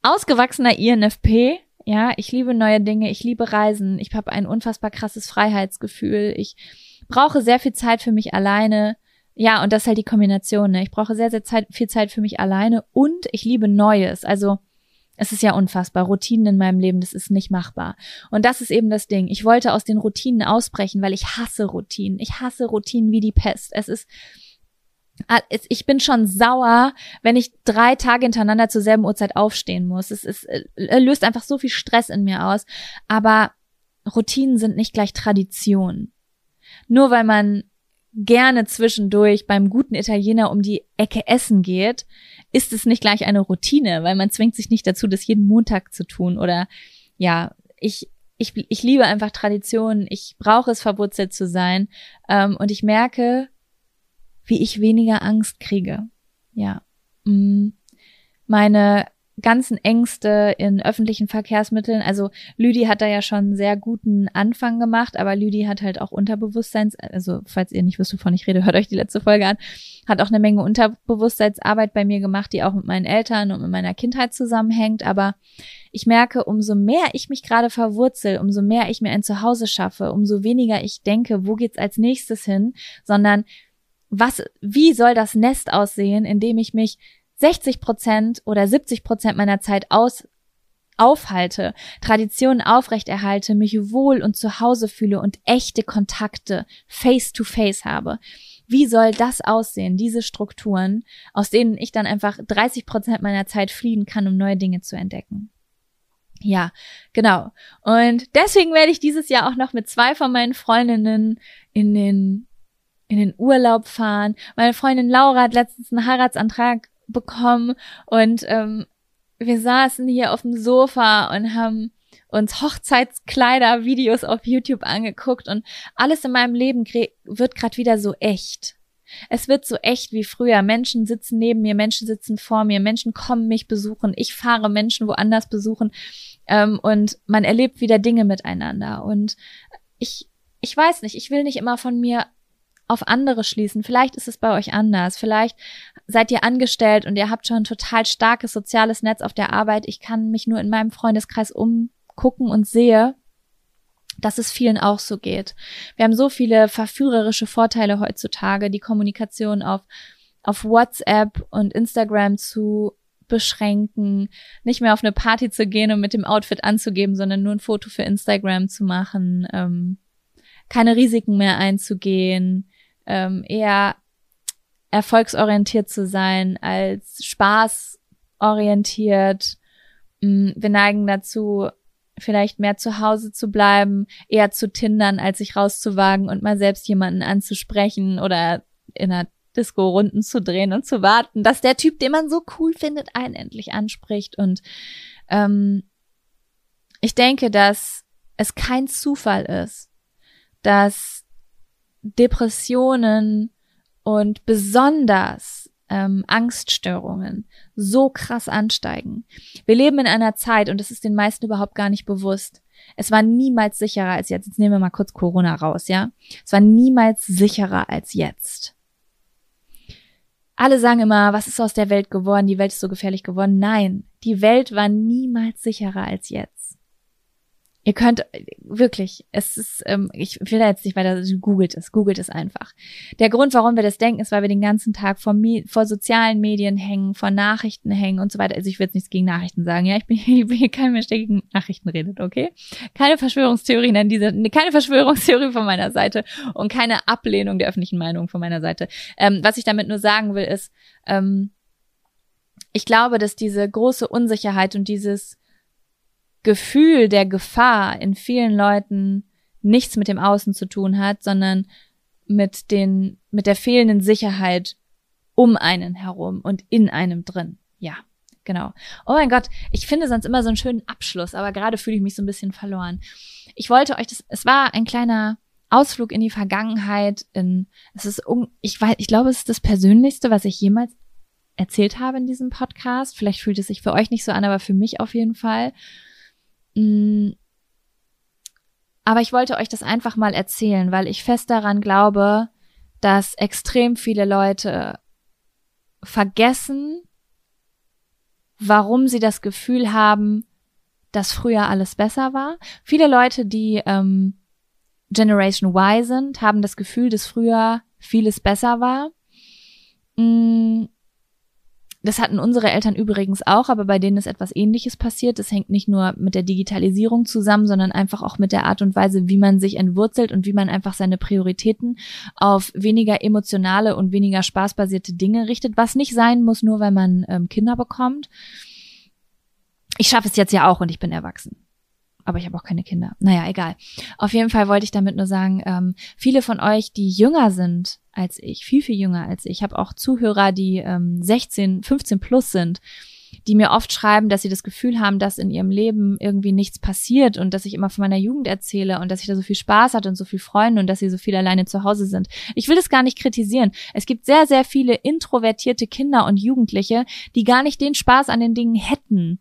ausgewachsener INFP, ja, ich liebe neue Dinge, ich liebe Reisen, ich habe ein unfassbar krasses Freiheitsgefühl, ich brauche sehr viel Zeit für mich alleine. Ja, und das ist halt die Kombination, ne? Ich brauche sehr, sehr Zeit, viel Zeit für mich alleine und ich liebe Neues. Also es ist ja unfassbar. Routinen in meinem Leben, das ist nicht machbar. Und das ist eben das Ding. Ich wollte aus den Routinen ausbrechen, weil ich hasse Routinen. Ich hasse Routinen wie die Pest. Es ist, ah, ich bin schon sauer, wenn ich drei Tage hintereinander zur selben Uhrzeit aufstehen muss. Es ist, äh, löst einfach so viel Stress in mir aus. Aber Routinen sind nicht gleich Tradition. Nur weil man gerne zwischendurch beim guten Italiener um die Ecke essen geht, ist es nicht gleich eine Routine, weil man zwingt sich nicht dazu, das jeden Montag zu tun oder ja, ich ich, ich liebe einfach Traditionen, ich brauche es, verwurzelt zu sein ähm, und ich merke, wie ich weniger Angst kriege. Ja, mm, meine ganzen Ängste in öffentlichen Verkehrsmitteln. Also Lüdi hat da ja schon einen sehr guten Anfang gemacht, aber Lüdi hat halt auch Unterbewusstseins, also falls ihr nicht wisst, wovon ich rede, hört euch die letzte Folge an, hat auch eine Menge Unterbewusstseinsarbeit bei mir gemacht, die auch mit meinen Eltern und mit meiner Kindheit zusammenhängt. Aber ich merke, umso mehr ich mich gerade verwurzel, umso mehr ich mir ein Zuhause schaffe, umso weniger ich denke, wo geht's als nächstes hin, sondern was, wie soll das Nest aussehen, in dem ich mich 60 Prozent oder 70 Prozent meiner Zeit aus aufhalte, Traditionen aufrechterhalte, mich wohl und zu Hause fühle und echte Kontakte face to face habe. Wie soll das aussehen, diese Strukturen, aus denen ich dann einfach 30 Prozent meiner Zeit fliehen kann, um neue Dinge zu entdecken? Ja, genau. Und deswegen werde ich dieses Jahr auch noch mit zwei von meinen Freundinnen in den in den Urlaub fahren. Meine Freundin Laura hat letztens einen Heiratsantrag bekommen und ähm, wir saßen hier auf dem Sofa und haben uns Hochzeitskleider-Videos auf YouTube angeguckt und alles in meinem Leben wird gerade wieder so echt. Es wird so echt wie früher. Menschen sitzen neben mir, Menschen sitzen vor mir, Menschen kommen mich besuchen, ich fahre Menschen woanders besuchen ähm, und man erlebt wieder Dinge miteinander. Und ich, ich weiß nicht, ich will nicht immer von mir auf andere schließen. Vielleicht ist es bei euch anders. Vielleicht seid ihr angestellt und ihr habt schon ein total starkes soziales Netz auf der Arbeit. Ich kann mich nur in meinem Freundeskreis umgucken und sehe, dass es vielen auch so geht. Wir haben so viele verführerische Vorteile heutzutage, die Kommunikation auf, auf WhatsApp und Instagram zu beschränken, nicht mehr auf eine Party zu gehen und mit dem Outfit anzugeben, sondern nur ein Foto für Instagram zu machen, ähm, keine Risiken mehr einzugehen, ähm, eher erfolgsorientiert zu sein, als Spaß orientiert. Mm, wir neigen dazu, vielleicht mehr zu Hause zu bleiben, eher zu tindern, als sich rauszuwagen und mal selbst jemanden anzusprechen oder in einer Disco Runden zu drehen und zu warten, dass der Typ, den man so cool findet, einen endlich anspricht. Und ähm, ich denke, dass es kein Zufall ist, dass Depressionen und besonders ähm, Angststörungen so krass ansteigen. Wir leben in einer Zeit, und das ist den meisten überhaupt gar nicht bewusst, es war niemals sicherer als jetzt. Jetzt nehmen wir mal kurz Corona raus, ja? Es war niemals sicherer als jetzt. Alle sagen immer, was ist aus der Welt geworden? Die Welt ist so gefährlich geworden. Nein, die Welt war niemals sicherer als jetzt. Ihr könnt wirklich, es ist, ähm, ich will da jetzt nicht weiter, googelt es, googelt es einfach. Der Grund, warum wir das denken, ist, weil wir den ganzen Tag vor, vor sozialen Medien hängen, vor Nachrichten hängen und so weiter. Also ich will jetzt nichts gegen Nachrichten sagen, ja, ich bin, ich bin hier kein Mensch, der gegen Nachrichten redet, okay? Keine Verschwörungstheorien an dieser, keine Verschwörungstheorie von meiner Seite und keine Ablehnung der öffentlichen Meinung von meiner Seite. Ähm, was ich damit nur sagen will, ist, ähm, ich glaube, dass diese große Unsicherheit und dieses Gefühl der Gefahr in vielen Leuten nichts mit dem Außen zu tun hat, sondern mit den, mit der fehlenden Sicherheit um einen herum und in einem drin. Ja, genau. Oh mein Gott, ich finde sonst immer so einen schönen Abschluss, aber gerade fühle ich mich so ein bisschen verloren. Ich wollte euch das, es war ein kleiner Ausflug in die Vergangenheit, in, es ist, ich weiß, ich glaube, es ist das Persönlichste, was ich jemals erzählt habe in diesem Podcast. Vielleicht fühlt es sich für euch nicht so an, aber für mich auf jeden Fall. Mm. Aber ich wollte euch das einfach mal erzählen, weil ich fest daran glaube, dass extrem viele Leute vergessen, warum sie das Gefühl haben, dass früher alles besser war. Viele Leute, die ähm, Generation Y sind, haben das Gefühl, dass früher vieles besser war. Mm, das hatten unsere Eltern übrigens auch, aber bei denen ist etwas Ähnliches passiert. Das hängt nicht nur mit der Digitalisierung zusammen, sondern einfach auch mit der Art und Weise, wie man sich entwurzelt und wie man einfach seine Prioritäten auf weniger emotionale und weniger spaßbasierte Dinge richtet, was nicht sein muss, nur weil man ähm, Kinder bekommt. Ich schaffe es jetzt ja auch und ich bin erwachsen aber ich habe auch keine Kinder. Naja, egal. Auf jeden Fall wollte ich damit nur sagen, ähm, viele von euch, die jünger sind als ich, viel, viel jünger als ich, ich habe auch Zuhörer, die ähm, 16, 15 plus sind, die mir oft schreiben, dass sie das Gefühl haben, dass in ihrem Leben irgendwie nichts passiert und dass ich immer von meiner Jugend erzähle und dass ich da so viel Spaß hatte und so viel Freunde und dass sie so viel alleine zu Hause sind. Ich will das gar nicht kritisieren. Es gibt sehr, sehr viele introvertierte Kinder und Jugendliche, die gar nicht den Spaß an den Dingen hätten,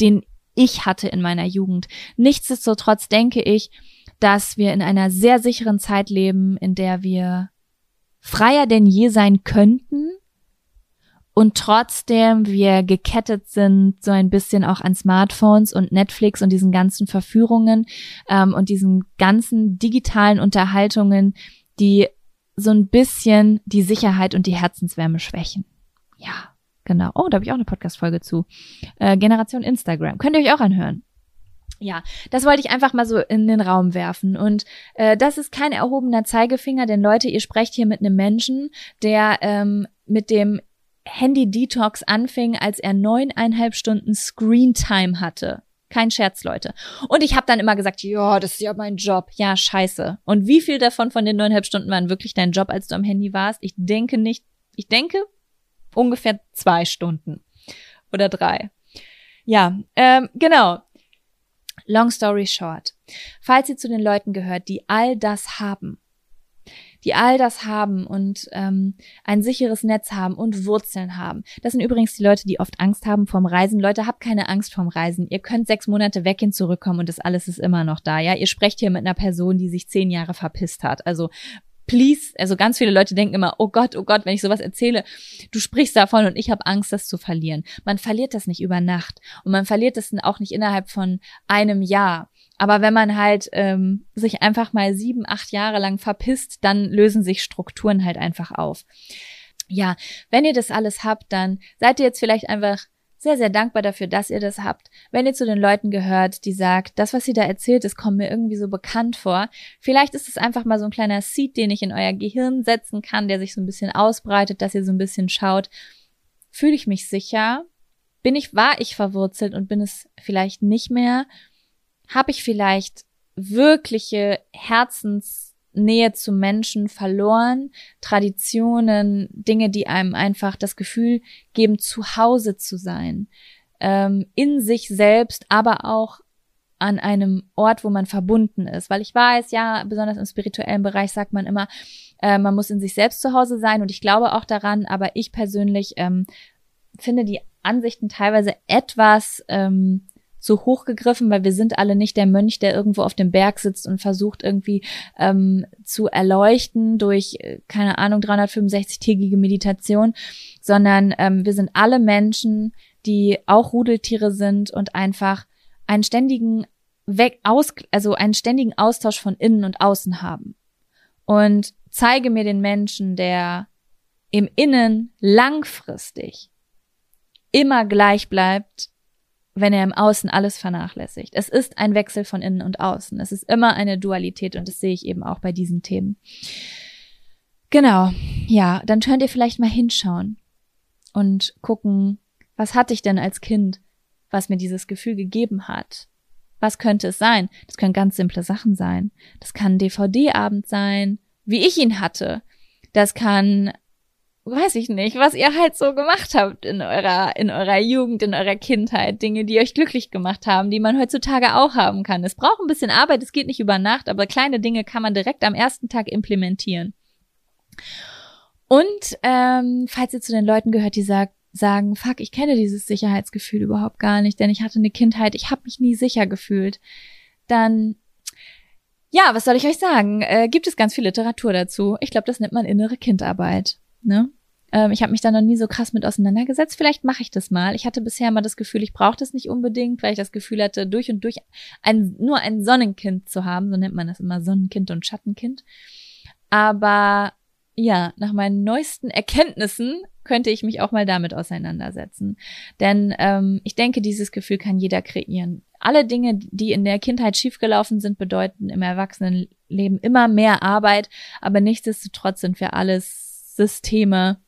den ich hatte in meiner Jugend. Nichtsdestotrotz denke ich, dass wir in einer sehr sicheren Zeit leben, in der wir freier denn je sein könnten und trotzdem wir gekettet sind so ein bisschen auch an Smartphones und Netflix und diesen ganzen Verführungen ähm, und diesen ganzen digitalen Unterhaltungen, die so ein bisschen die Sicherheit und die Herzenswärme schwächen. Ja. Genau. Oh, da habe ich auch eine Podcast-Folge zu. Äh, Generation Instagram. Könnt ihr euch auch anhören. Ja, das wollte ich einfach mal so in den Raum werfen. Und äh, das ist kein erhobener Zeigefinger, denn Leute, ihr sprecht hier mit einem Menschen, der ähm, mit dem Handy-Detox anfing, als er neuneinhalb Stunden Screen-Time hatte. Kein Scherz, Leute. Und ich habe dann immer gesagt, ja, das ist ja mein Job. Ja, scheiße. Und wie viel davon von den neuneinhalb Stunden waren wirklich dein Job, als du am Handy warst? Ich denke nicht. Ich denke, ungefähr zwei Stunden oder drei. Ja, ähm, genau. Long story short. Falls ihr zu den Leuten gehört, die all das haben, die all das haben und ähm, ein sicheres Netz haben und Wurzeln haben. Das sind übrigens die Leute, die oft Angst haben vom Reisen. Leute, habt keine Angst vom Reisen. Ihr könnt sechs Monate weg hin zurückkommen und das alles ist immer noch da. Ja, ihr sprecht hier mit einer Person, die sich zehn Jahre verpisst hat. Also please, also ganz viele Leute denken immer, oh Gott, oh Gott, wenn ich sowas erzähle, du sprichst davon und ich habe Angst, das zu verlieren. Man verliert das nicht über Nacht und man verliert das auch nicht innerhalb von einem Jahr. Aber wenn man halt ähm, sich einfach mal sieben, acht Jahre lang verpisst, dann lösen sich Strukturen halt einfach auf. Ja, wenn ihr das alles habt, dann seid ihr jetzt vielleicht einfach sehr, sehr dankbar dafür, dass ihr das habt. Wenn ihr zu den Leuten gehört, die sagt, das, was sie da erzählt, das kommt mir irgendwie so bekannt vor. Vielleicht ist es einfach mal so ein kleiner Seed, den ich in euer Gehirn setzen kann, der sich so ein bisschen ausbreitet, dass ihr so ein bisschen schaut, fühle ich mich sicher? bin ich, war ich verwurzelt und bin es vielleicht nicht mehr? Habe ich vielleicht wirkliche Herzensnähe zu Menschen verloren, Traditionen, Dinge, die einem einfach das Gefühl geben, zu Hause zu sein, ähm, in sich selbst, aber auch an einem Ort, wo man verbunden ist. Weil ich weiß, ja, besonders im spirituellen Bereich sagt man immer, äh, man muss in sich selbst zu Hause sein und ich glaube auch daran, aber ich persönlich ähm, finde die Ansichten teilweise etwas ähm, so hochgegriffen, weil wir sind alle nicht der Mönch, der irgendwo auf dem Berg sitzt und versucht irgendwie ähm, zu erleuchten durch, äh, keine Ahnung, 365-tägige Meditation, sondern ähm, wir sind alle Menschen, die auch Rudeltiere sind und einfach einen ständigen Weg aus, also einen ständigen Austausch von innen und außen haben. Und zeige mir den Menschen, der im Innen langfristig immer gleich bleibt, wenn er im Außen alles vernachlässigt. Es ist ein Wechsel von innen und außen. Es ist immer eine Dualität und das sehe ich eben auch bei diesen Themen. Genau. Ja, dann könnt ihr vielleicht mal hinschauen und gucken, was hatte ich denn als Kind, was mir dieses Gefühl gegeben hat? Was könnte es sein? Das können ganz simple Sachen sein. Das kann ein DVD-Abend sein, wie ich ihn hatte. Das kann, weiß ich nicht, was ihr halt so gemacht habt in eurer, in eurer Jugend, in eurer Kindheit. Dinge, die euch glücklich gemacht haben, die man heutzutage auch haben kann. Es braucht ein bisschen Arbeit, es geht nicht über Nacht, aber kleine Dinge kann man direkt am ersten Tag implementieren. Und ähm, falls ihr zu den Leuten gehört, die sagt, sagen, fuck, ich kenne dieses Sicherheitsgefühl überhaupt gar nicht, denn ich hatte eine Kindheit, ich habe mich nie sicher gefühlt, dann ja, was soll ich euch sagen? Äh, gibt es ganz viel Literatur dazu. Ich glaube, das nennt man innere Kindarbeit. Ne? Ähm, ich habe mich da noch nie so krass mit auseinandergesetzt. Vielleicht mache ich das mal. Ich hatte bisher immer das Gefühl, ich brauche das nicht unbedingt, weil ich das Gefühl hatte, durch und durch ein, nur ein Sonnenkind zu haben. So nennt man das immer Sonnenkind und Schattenkind. Aber ja, nach meinen neuesten Erkenntnissen könnte ich mich auch mal damit auseinandersetzen. Denn ähm, ich denke, dieses Gefühl kann jeder kreieren. Alle Dinge, die in der Kindheit schiefgelaufen sind, bedeuten im Erwachsenenleben immer mehr Arbeit, aber nichtsdestotrotz sind wir alles Systeme,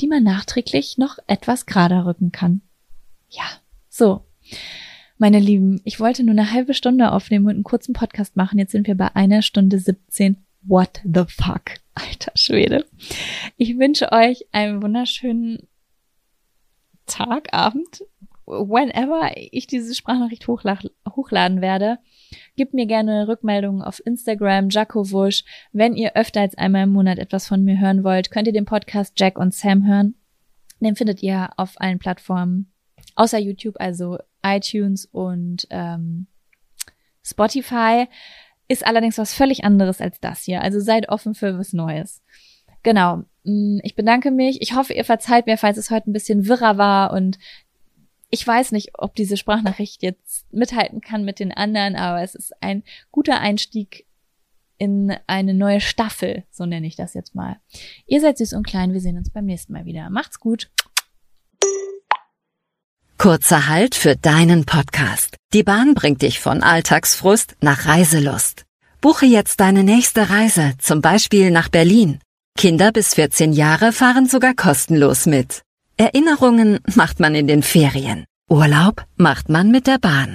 die man nachträglich noch etwas gerader rücken kann. Ja, so. Meine Lieben, ich wollte nur eine halbe Stunde aufnehmen und einen kurzen Podcast machen. Jetzt sind wir bei einer Stunde 17. What the fuck? Alter Schwede. Ich wünsche euch einen wunderschönen Tag, Abend, whenever ich diese Sprachnachricht hochladen werde. Gebt mir gerne Rückmeldungen auf Instagram, Jacowusch. Wenn ihr öfter als einmal im Monat etwas von mir hören wollt, könnt ihr den Podcast Jack und Sam hören. Den findet ihr auf allen Plattformen, außer YouTube, also iTunes und ähm, Spotify. Ist allerdings was völlig anderes als das hier. Also seid offen für was Neues. Genau. Mm, ich bedanke mich. Ich hoffe, ihr verzeiht mir, falls es heute ein bisschen wirrer war und ich weiß nicht, ob diese Sprachnachricht jetzt mithalten kann mit den anderen, aber es ist ein guter Einstieg in eine neue Staffel, so nenne ich das jetzt mal. Ihr seid süß und klein, wir sehen uns beim nächsten Mal wieder. Macht's gut. Kurzer Halt für deinen Podcast. Die Bahn bringt dich von Alltagsfrust nach Reiselust. Buche jetzt deine nächste Reise, zum Beispiel nach Berlin. Kinder bis 14 Jahre fahren sogar kostenlos mit. Erinnerungen macht man in den Ferien. Urlaub macht man mit der Bahn.